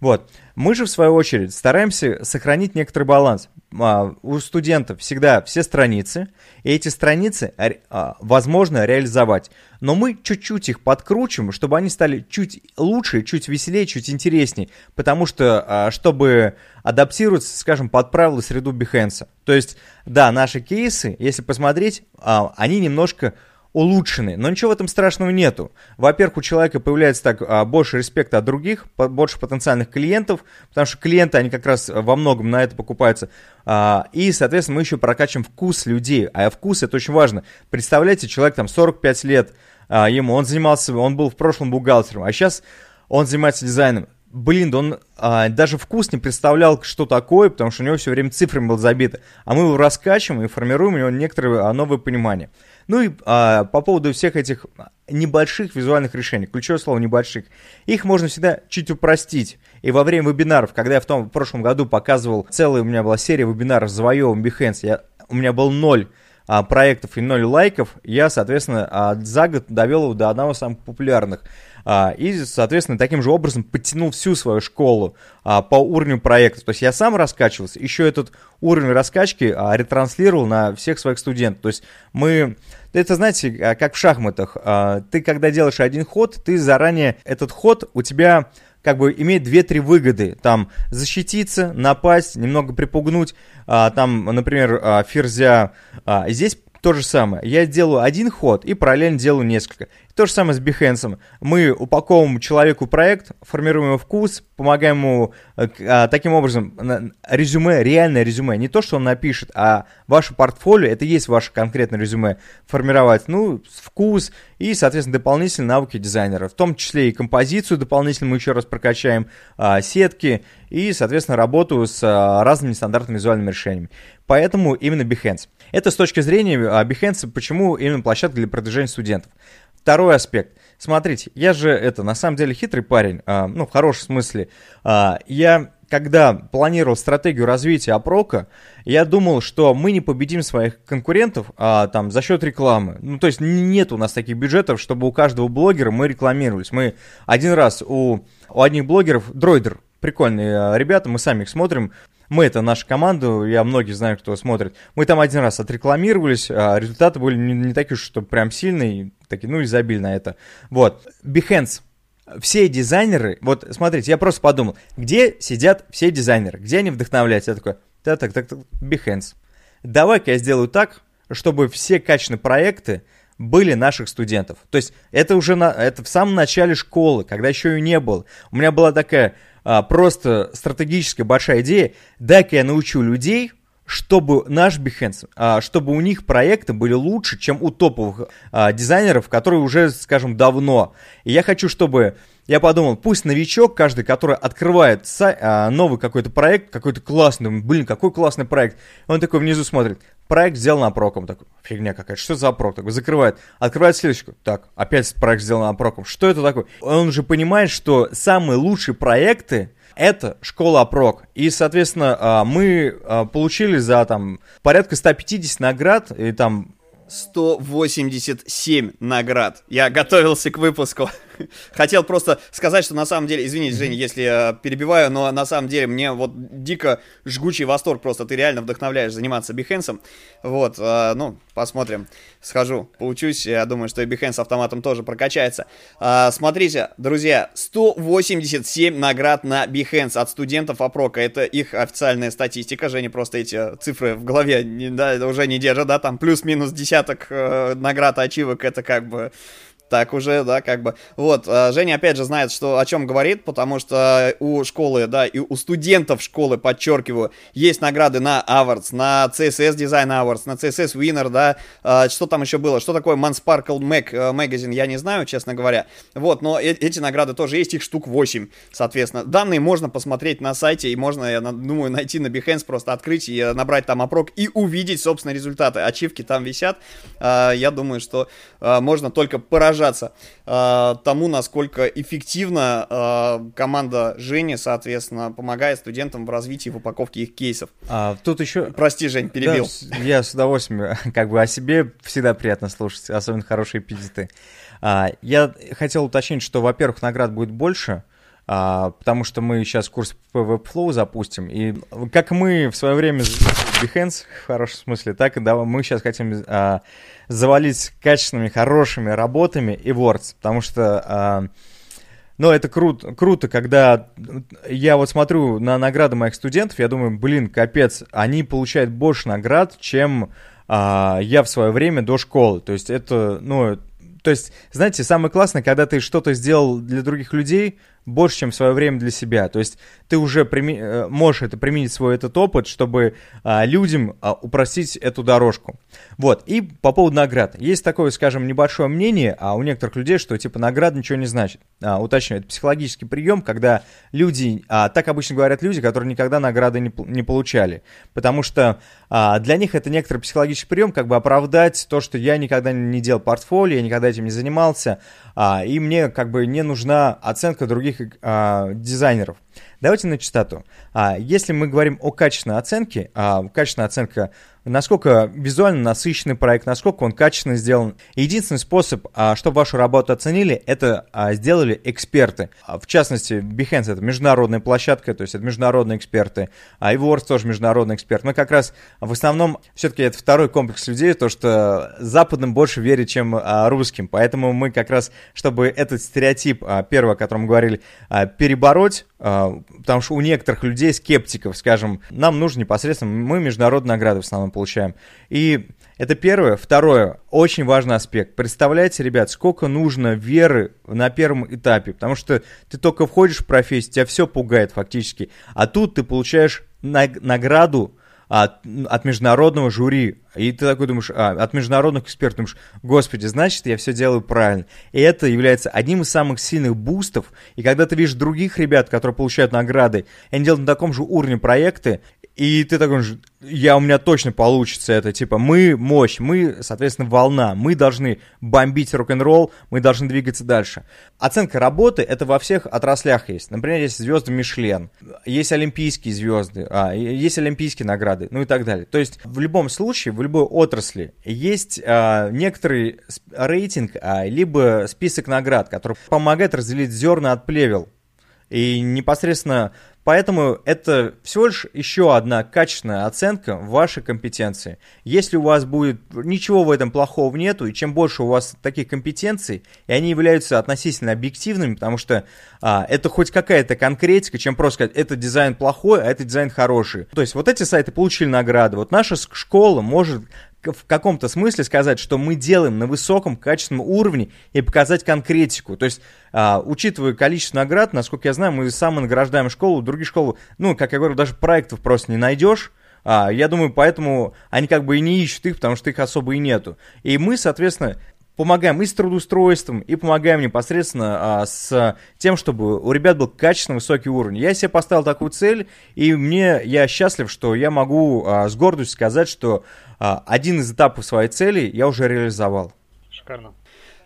Вот. Мы же, в свою очередь, стараемся сохранить некоторый баланс. А, у студентов всегда все страницы, и эти страницы а, возможно реализовать. Но мы чуть-чуть их подкручиваем, чтобы они стали чуть лучше, чуть веселее, чуть интереснее. Потому что, а, чтобы адаптироваться, скажем, под правила среду Behance. То есть, да, наши кейсы, если посмотреть, они немножко улучшены. Но ничего в этом страшного нету. Во-первых, у человека появляется так а, больше респекта от других, больше потенциальных клиентов, потому что клиенты, они как раз во многом на это покупаются. А, и, соответственно, мы еще прокачиваем вкус людей. А вкус это очень важно. Представляете, человек там 45 лет а, ему, он занимался, он был в прошлом бухгалтером, а сейчас он занимается дизайном блин, он а, даже вкус не представлял, что такое, потому что у него все время цифрами было забито. А мы его раскачиваем и формируем у него некоторые а, новые понимания. Ну и а, по поводу всех этих небольших визуальных решений, ключевое слово небольших, их можно всегда чуть упростить. И во время вебинаров, когда я в том в прошлом году показывал, целая у меня была серия вебинаров «Завоевываем Behance», я, у меня был ноль а, проектов и ноль лайков, я, соответственно, а, за год довел его до одного из самых популярных. А, и, соответственно, таким же образом подтянул всю свою школу а, по уровню проекта. То есть я сам раскачивался, еще этот уровень раскачки а, ретранслировал на всех своих студентов. То есть мы... Это, знаете, как в шахматах. Ты, когда делаешь один ход, ты заранее... Этот ход у тебя как бы имеет две-три выгоды. Там защититься, напасть, немного припугнуть, там, например, ферзя. Здесь то же самое. Я делаю один ход и параллельно делаю несколько. То же самое с Behance. Мы упаковываем человеку проект, формируем его вкус, помогаем ему э, а, таким образом резюме, реальное резюме, не то, что он напишет, а ваше портфолио, это есть ваше конкретное резюме, формировать, ну, вкус и, соответственно, дополнительные навыки дизайнера, в том числе и композицию дополнительно мы еще раз прокачаем, а, сетки и, соответственно, работу с а, разными стандартными визуальными решениями. Поэтому именно Behance. Это с точки зрения а, Behance, почему именно площадка для продвижения студентов. Второй аспект. Смотрите, я же это на самом деле хитрый парень, а, ну в хорошем смысле. А, я когда планировал стратегию развития опрока, я думал, что мы не победим своих конкурентов а, там за счет рекламы. Ну, то есть нет у нас таких бюджетов, чтобы у каждого блогера мы рекламировались. Мы один раз у, у одних блогеров, Дроидер, прикольные а, ребята, мы сами их смотрим, мы это наша команда, я многие знаю, кто смотрит. Мы там один раз отрекламировались, а результаты были не, не такие, что прям сильные, такие, ну, изобильно это. Вот. Behance. Все дизайнеры, вот смотрите, я просто подумал, где сидят все дизайнеры, где они вдохновляются? Я такой, так, так, так, так, Behance. Давай-ка я сделаю так, чтобы все качественные проекты были наших студентов. То есть это уже на, это в самом начале школы, когда еще и не было. У меня была такая а, просто стратегическая большая идея. Дай-ка я научу людей, чтобы наш Behance, а, чтобы у них проекты были лучше, чем у топовых а, дизайнеров, которые уже, скажем, давно. И я хочу, чтобы я подумал, пусть новичок, каждый, который открывает сай, а, новый какой-то проект, какой-то классный, блин, какой классный проект, он такой внизу смотрит, проект сделан опроком, такой, фигня какая-то, что за опрок, такой, закрывает, открывает следующий, так, опять проект сделан опроком, что это такое? Он уже понимает, что самые лучшие проекты, это школа опрок. И, соответственно, а, мы а, получили за там порядка 150 наград, и там 187 наград. Я готовился к выпуску. Хотел просто сказать, что на самом деле, извините, Женя, если я перебиваю, но на самом деле мне вот дико жгучий восторг просто. Ты реально вдохновляешь заниматься бихенсом. Вот, э, ну, посмотрим. Схожу, поучусь. Я думаю, что и бихенс автоматом тоже прокачается. Э, смотрите, друзья, 187 наград на бихенс от студентов Опрока. Это их официальная статистика. Женя просто эти цифры в голове да, уже не держит, да, там плюс-минус десяток э, наград, ачивок, это как бы так уже, да, как бы. Вот, а, Женя опять же знает, что, о чем говорит, потому что у школы, да, и у студентов школы, подчеркиваю, есть награды на Awards, на CSS Design Awards, на CSS Winner, да, а, что там еще было, что такое Mansparkle Mac э, Magazine, я не знаю, честно говоря. Вот, но э, эти награды тоже есть, их штук 8, соответственно. Данные можно посмотреть на сайте, и можно, я думаю, найти на Behance, просто открыть и набрать там опрок и увидеть, собственно, результаты. Ачивки там висят. Я думаю, что можно только поражать поражаться э, тому, насколько эффективно э, команда Жени, соответственно, помогает студентам в развитии, в упаковке их кейсов. А, тут еще... Прости, Жень, перебил. Да, я с удовольствием, как бы о себе всегда приятно слушать, особенно хорошие эпизоды. А, я хотел уточнить, что, во-первых, наград будет больше, а, потому что мы сейчас курс по Webflow запустим, и как мы в свое время Behance, в хорошем смысле, так и да, мы сейчас хотим а, завалить качественными, хорошими работами и Words, потому что... А, ну, это круто, круто, когда я вот смотрю на награды моих студентов, я думаю, блин, капец, они получают больше наград, чем а, я в свое время до школы. То есть это, ну, то есть, знаете, самое классное, когда ты что-то сделал для других людей, больше, чем свое время для себя. То есть ты уже прими... Э, можешь это применить свой этот опыт, чтобы а, людям а, упростить эту дорожку. Вот. И по поводу наград. Есть такое, скажем, небольшое мнение а у некоторых людей, что типа награда ничего не значит. А, уточню, это психологический прием, когда люди, а, так обычно говорят люди, которые никогда награды не, не получали. Потому что а, для них это некоторый психологический прием, как бы оправдать то, что я никогда не делал портфолио, я никогда этим не занимался, а, и мне как бы не нужна оценка других а, дизайнеров. Давайте на чистоту. А, если мы говорим о качественной оценке, а, качественная оценка насколько визуально насыщенный проект, насколько он качественно сделан. Единственный способ, а, чтобы вашу работу оценили, это а, сделали эксперты. А, в частности, Behance это международная площадка, то есть это международные эксперты, а Iworks тоже международный эксперт. Мы как раз в основном, все-таки это второй комплекс людей, то что западным больше верит, чем русским. Поэтому мы как раз, чтобы этот стереотип, первый, о котором мы говорили, перебороть, потому что у некоторых людей, скептиков, скажем, нам нужно непосредственно, мы международные награды в основном получаем. И Это первое. Второе, очень важный аспект. Представляете, ребят, сколько нужно веры на первом этапе, потому что ты только входишь в профессию, тебя все пугает фактически, а тут ты получаешь награду от, от международного жюри. И ты такой думаешь, а, от международных экспертов думаешь, господи, значит, я все делаю правильно. И это является одним из самых сильных бустов. И когда ты видишь других ребят, которые получают награды, они делают на таком же уровне проекты, и ты такой, я, у меня точно получится это, типа, мы мощь, мы, соответственно, волна, мы должны бомбить рок-н-ролл, мы должны двигаться дальше. Оценка работы, это во всех отраслях есть. Например, есть звезды Мишлен, есть олимпийские звезды, а, есть олимпийские награды, ну и так далее. То есть, в любом случае, в любой отрасли есть а, некоторый рейтинг, а, либо список наград, который помогает разделить зерна от плевел. И непосредственно Поэтому это всего лишь еще одна качественная оценка вашей компетенции. Если у вас будет ничего в этом плохого нету, и чем больше у вас таких компетенций, и они являются относительно объективными, потому что а, это хоть какая-то конкретика, чем просто сказать, это дизайн плохой, а это дизайн хороший. То есть вот эти сайты получили награды. Вот наша школа может в каком-то смысле сказать, что мы делаем на высоком качественном уровне и показать конкретику. То есть, а, учитывая количество наград, насколько я знаю, мы самонаграждаем школу, другие школы, ну, как я говорю, даже проектов просто не найдешь. А, я думаю, поэтому они как бы и не ищут их, потому что их особо и нету. И мы, соответственно, помогаем и с трудоустройством, и помогаем непосредственно а, с тем, чтобы у ребят был качественно высокий уровень. Я себе поставил такую цель, и мне, я счастлив, что я могу а, с гордостью сказать, что а, один из этапов своей цели я уже реализовал. Шикарно.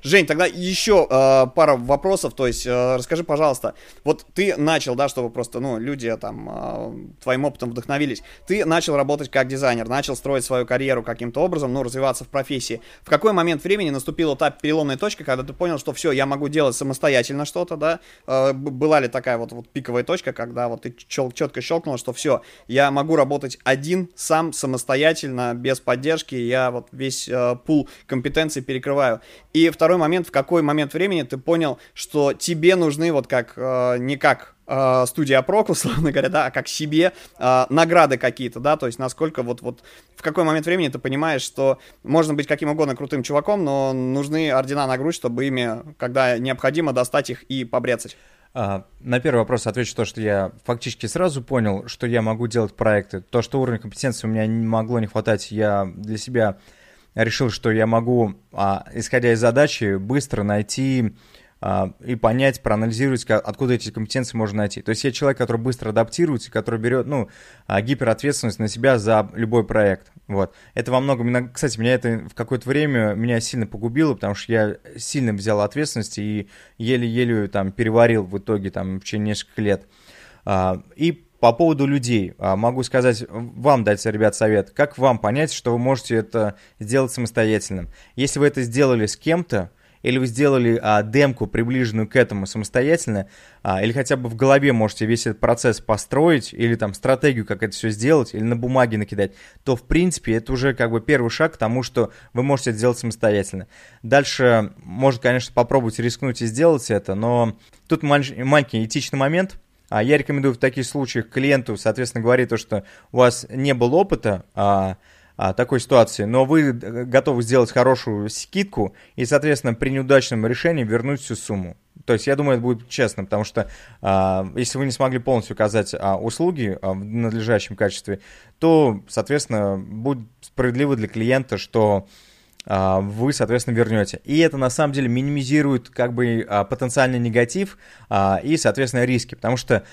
Жень, тогда еще э, пара вопросов, то есть э, расскажи, пожалуйста, вот ты начал, да, чтобы просто, ну, люди там э, твоим опытом вдохновились, ты начал работать как дизайнер, начал строить свою карьеру каким-то образом, ну, развиваться в профессии. В какой момент времени наступила та переломная точка, когда ты понял, что все, я могу делать самостоятельно что-то, да? Э, была ли такая вот, вот пиковая точка, когда вот ты чел- четко щелкнул, что все, я могу работать один, сам, самостоятельно, без поддержки, я вот весь э, пул компетенций перекрываю. И второй второй момент, в какой момент времени ты понял, что тебе нужны вот как, э, не как э, студия Прок, условно говоря, да, а как себе э, награды какие-то, да, то есть насколько вот, вот в какой момент времени ты понимаешь, что можно быть каким угодно крутым чуваком, но нужны ордена на грудь, чтобы ими, когда необходимо, достать их и побрецать. А, на первый вопрос отвечу то, что я фактически сразу понял, что я могу делать проекты. То, что уровень компетенции у меня не могло не хватать, я для себя решил, что я могу, а, исходя из задачи, быстро найти а, и понять, проанализировать, откуда эти компетенции можно найти. То есть я человек, который быстро адаптируется, который берет, ну, а, гиперответственность на себя за любой проект. Вот. Это во многом, кстати, меня это в какое-то время меня сильно погубило, потому что я сильно взял ответственность и еле-еле там переварил в итоге там в течение нескольких лет. И по поводу людей, а, могу сказать, вам дать, ребят, совет. Как вам понять, что вы можете это сделать самостоятельно? Если вы это сделали с кем-то, или вы сделали а, демку, приближенную к этому самостоятельно, а, или хотя бы в голове можете весь этот процесс построить, или там стратегию, как это все сделать, или на бумаге накидать, то, в принципе, это уже как бы первый шаг к тому, что вы можете это сделать самостоятельно. Дальше, может, конечно, попробовать рискнуть и сделать это, но тут маленький этичный момент – я рекомендую в таких случаях клиенту, соответственно, говорить то, что у вас не было опыта а, а, такой ситуации, но вы готовы сделать хорошую скидку и, соответственно, при неудачном решении вернуть всю сумму. То есть, я думаю, это будет честно, потому что а, если вы не смогли полностью оказать а, услуги а, в надлежащем качестве, то, соответственно, будет справедливо для клиента, что а, вы, соответственно, вернете. И это на самом деле минимизирует как бы а, потенциальный негатив а, и, соответственно, риски. Потому что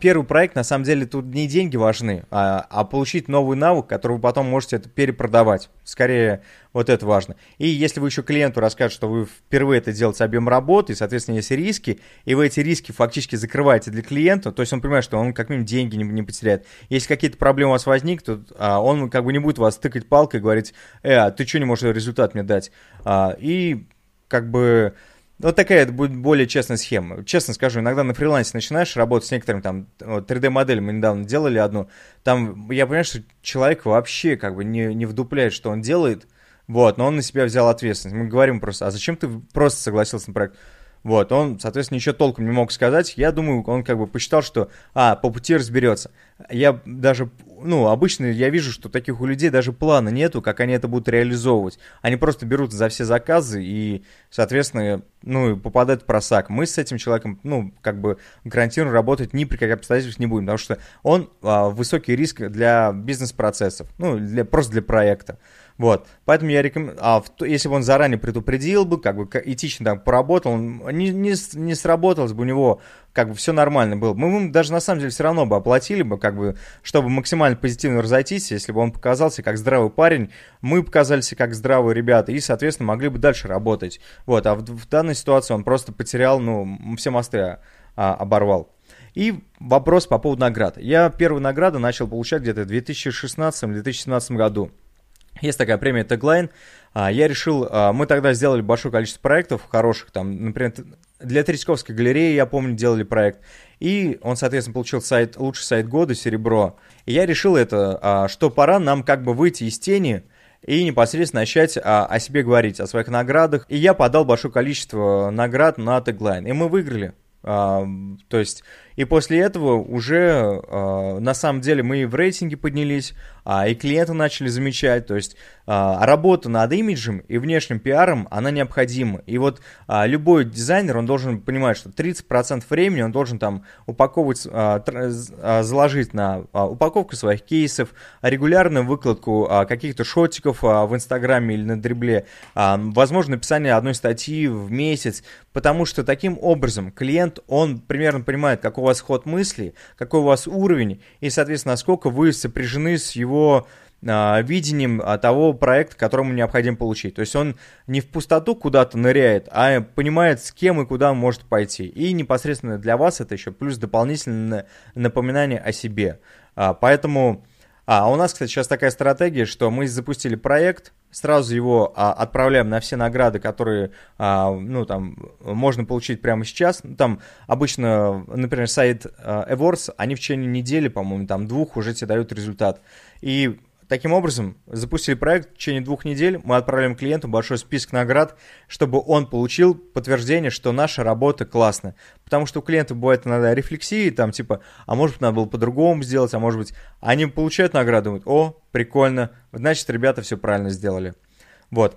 первый проект, на самом деле, тут не деньги важны, а получить новый навык, который вы потом можете это перепродавать. Скорее, вот это важно. И если вы еще клиенту расскажете, что вы впервые это делаете объем работы, и, соответственно, есть риски, и вы эти риски фактически закрываете для клиента, то есть он понимает, что он как минимум деньги не, не потеряет. Если какие-то проблемы у вас возникнут, а, он как бы не будет вас тыкать палкой и говорить, э, а ты что не можешь результат мне дать? А, и как бы... Вот такая будет более честная схема. Честно скажу, иногда на фрилансе начинаешь работать с некоторым там 3D-моделью, мы недавно делали одну, там я понимаю, что человек вообще как бы не, не вдупляет, что он делает, вот, но он на себя взял ответственность. Мы говорим просто, а зачем ты просто согласился на проект? Вот, он, соответственно, ничего толком не мог сказать. Я думаю, он как бы посчитал, что, а, по пути разберется. Я даже ну, обычно я вижу, что таких у людей даже плана нету, как они это будут реализовывать. Они просто берут за все заказы и, соответственно, ну, попадают в просак. Мы с этим человеком, ну, как бы гарантированно работать ни при каких обстоятельствах не будем, потому что он а, высокий риск для бизнес-процессов, ну, для, просто для проекта. Вот, поэтому я рекомендую, а если бы он заранее предупредил бы, как бы этично там поработал, не, не, не сработалось бы у него, как бы все нормально было. Мы ему даже на самом деле все равно бы оплатили бы, как бы, чтобы максимально позитивно разойтись, если бы он показался как здравый парень, мы показались как здравые ребята и, соответственно, могли бы дальше работать. Вот, а в, в данной ситуации он просто потерял, ну, все мосты а, оборвал. И вопрос по поводу наград. Я первую награду начал получать где-то в 2016-2017 году. Есть такая премия Tagline. А, я решил, а, мы тогда сделали большое количество проектов хороших, там, например, для Третьяковской галереи, я помню, делали проект. И он, соответственно, получил сайт, лучший сайт года, серебро. И я решил это, а, что пора нам как бы выйти из тени и непосредственно начать о себе говорить, о своих наградах. И я подал большое количество наград на Tagline. И мы выиграли. То есть и после этого уже э, на самом деле мы и в рейтинге поднялись, а, и клиенты начали замечать. То есть э, работа над имиджем и внешним пиаром, она необходима. И вот э, любой дизайнер, он должен понимать, что 30% времени он должен там упаковывать, э, заложить на э, упаковку своих кейсов, регулярную выкладку э, каких-то шотиков э, в Инстаграме или на Дребле, э, возможно, написание одной статьи в месяц, потому что таким образом клиент, он примерно понимает, какого у вас ход мысли, какой у вас уровень, и, соответственно, насколько вы сопряжены с его а, видением а, того проекта, которому необходимо получить. То есть он не в пустоту куда-то ныряет, а понимает, с кем и куда он может пойти. И непосредственно для вас это еще плюс дополнительное напоминание о себе. А, поэтому... А, у нас, кстати, сейчас такая стратегия, что мы запустили проект, сразу его а, отправляем на все награды, которые, а, ну, там, можно получить прямо сейчас. Там обычно, например, сайт а, Awards, они в течение недели, по-моему, там, двух уже тебе дают результат. И Таким образом, запустили проект, в течение двух недель мы отправляем клиенту большой список наград, чтобы он получил подтверждение, что наша работа классная. Потому что у клиентов бывает иногда рефлексии, там типа, а может быть надо было по-другому сделать, а может быть, они получают награду, думают, о, прикольно, значит ребята все правильно сделали. Вот,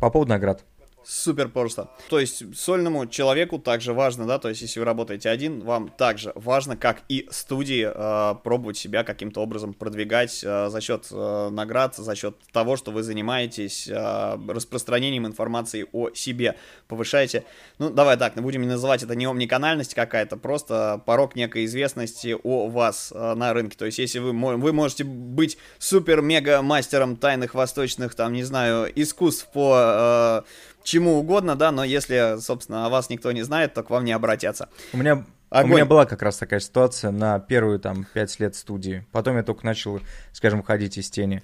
по поводу наград. Супер просто. То есть сольному человеку также важно, да, то есть если вы работаете один, вам также важно, как и студии, э, пробовать себя каким-то образом продвигать э, за счет э, наград, за счет того, что вы занимаетесь э, распространением информации о себе, повышаете, ну давай так, будем не называть это не омниканальность какая-то, просто порог некой известности о вас э, на рынке. То есть если вы, вы можете быть супер-мега мастером тайных восточных, там, не знаю, искусств по... Э, чему угодно, да, но если, собственно, о вас никто не знает, то к вам не обратятся. У меня Огонь. У меня была как раз такая ситуация на первые там пять лет студии. Потом я только начал, скажем, ходить из тени.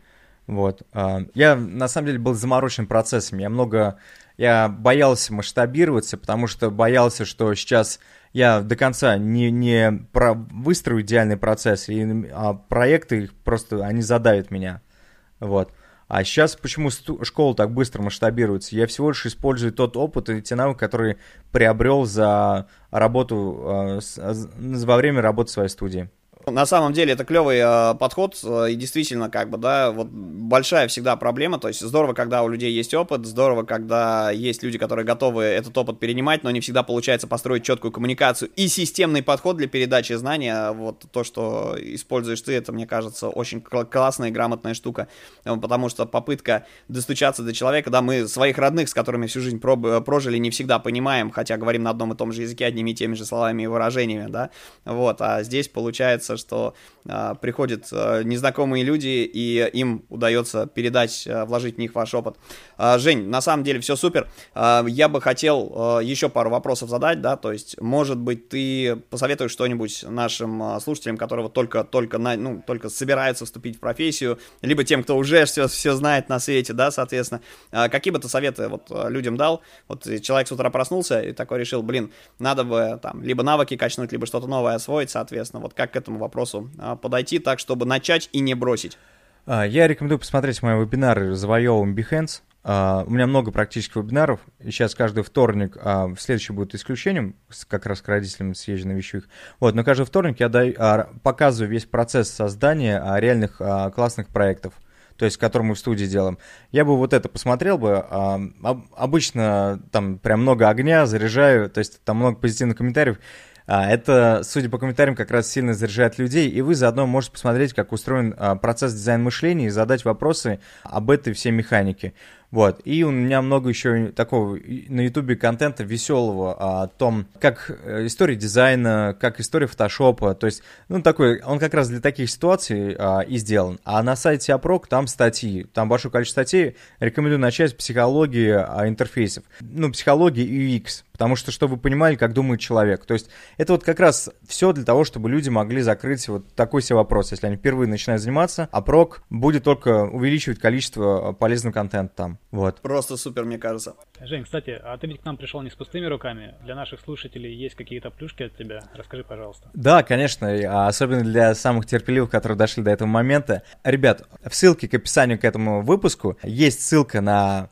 Вот. А, я на самом деле был заморочен процессом. Я много, я боялся масштабироваться, потому что боялся, что сейчас я до конца не, не про, выстрою идеальный процесс, и, а проекты просто, они задавят меня. Вот. А сейчас почему школа так быстро масштабируется? Я всего лишь использую тот опыт и те навыки, которые приобрел за работу, э, во время работы своей студии. На самом деле это клевый э, подход, э, и действительно, как бы, да, вот большая всегда проблема, то есть здорово, когда у людей есть опыт, здорово, когда есть люди, которые готовы этот опыт перенимать, но не всегда получается построить четкую коммуникацию и системный подход для передачи знания, вот то, что используешь ты, это, мне кажется, очень классная и грамотная штука, э, потому что попытка достучаться до человека, да, мы своих родных, с которыми всю жизнь проб- прожили, не всегда понимаем, хотя говорим на одном и том же языке, одними и теми же словами и выражениями, да, вот, а здесь получается кажется, что а, приходят а, незнакомые люди, и им удается передать, а, вложить в них ваш опыт. А, Жень, на самом деле все супер. А, я бы хотел а, еще пару вопросов задать, да, то есть, может быть, ты посоветуешь что-нибудь нашим а, слушателям, которые вот только, только, на, ну, только собираются вступить в профессию, либо тем, кто уже все, все знает на свете, да, соответственно. А, какие бы ты советы вот людям дал? Вот человек с утра проснулся и такой решил, блин, надо бы там либо навыки качнуть, либо что-то новое освоить, соответственно. Вот как к этому вопросу а, подойти так, чтобы начать и не бросить? А, я рекомендую посмотреть мои вебинары «Завоевываем Behance». Uh, у меня много практических вебинаров, сейчас каждый вторник, uh, следующий будет исключением, как раз к родителям съезжу навещу их. Вот, но каждый вторник я даю, показываю весь процесс создания реальных классных проектов то есть, который мы в студии делаем. Я бы вот это посмотрел бы. А, обычно там прям много огня, заряжаю, то есть там много позитивных комментариев. А, это, судя по комментариям, как раз сильно заряжает людей, и вы заодно можете посмотреть, как устроен а, процесс дизайн мышления и задать вопросы об этой всей механике. Вот. И у меня много еще такого на Ютубе контента веселого о том, как э, история дизайна, как история фотошопа. То есть, ну, такой, он как раз для таких ситуаций а, и сделан. А на сайте Апрок там статьи, там большое количество статей. Рекомендую начать с психологии а, интерфейсов. Ну, психологии UX, потому что, чтобы вы понимали, как думает человек. То есть, это вот как раз все для того, чтобы люди могли закрыть вот такой себе вопрос. Если они впервые начинают заниматься, Апрок будет только увеличивать количество полезного контента там. Вот. Просто супер, мне кажется. Жень, кстати, а ты ведь к нам пришел не с пустыми руками. Для наших слушателей есть какие-то плюшки от тебя? Расскажи, пожалуйста. Да, конечно, а особенно для самых терпеливых, которые дошли до этого момента. Ребят, в ссылке к описанию к этому выпуску есть ссылка на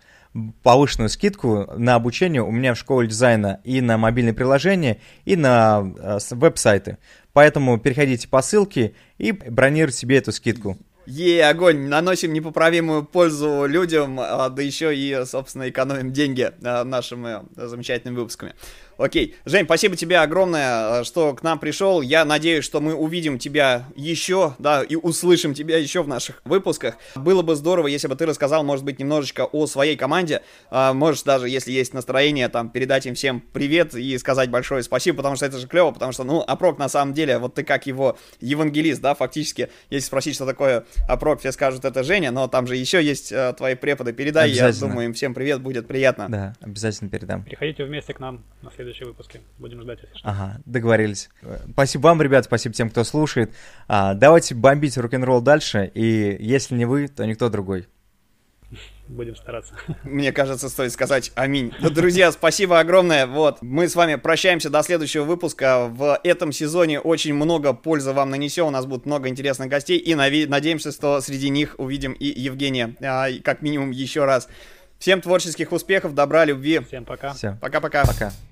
повышенную скидку на обучение у меня в школе дизайна и на мобильные приложения, и на э, веб-сайты. Поэтому переходите по ссылке и бронируйте себе эту скидку. Е, огонь, наносим непоправимую пользу людям, а, да еще и, собственно, экономим деньги а, нашими замечательными выпусками. Окей. Жень, спасибо тебе огромное, э, что к нам пришел. Я надеюсь, что мы увидим тебя еще, да, и услышим тебя еще в наших выпусках. Было бы здорово, если бы ты рассказал, может быть, немножечко о своей команде. А, можешь даже, если есть настроение, там, передать им всем привет и сказать большое спасибо, потому что это же клево, потому что, ну, Апрок, на самом деле, вот ты как его евангелист, да, фактически, если спросить, что такое Апрок, все скажут, это Женя, но там же еще есть э, твои преподы. Передай, я думаю, им всем привет, будет приятно. Да, обязательно передам. Приходите вместе к нам на следующий следующие выпуски. Будем ждать, если что. Ага, договорились. Спасибо вам, ребят, спасибо тем, кто слушает. А, давайте бомбить рок-н-ролл дальше, и если не вы, то никто другой. Будем стараться. Мне кажется, стоит сказать аминь. Ну, друзья, спасибо огромное. Вот, мы с вами прощаемся до следующего выпуска. В этом сезоне очень много пользы вам нанесем. У нас будет много интересных гостей. И надеемся, что среди них увидим и Евгения, а, как минимум еще раз. Всем творческих успехов, добра, любви. Всем пока. Все. Пока-пока. Пока. -пока. пока.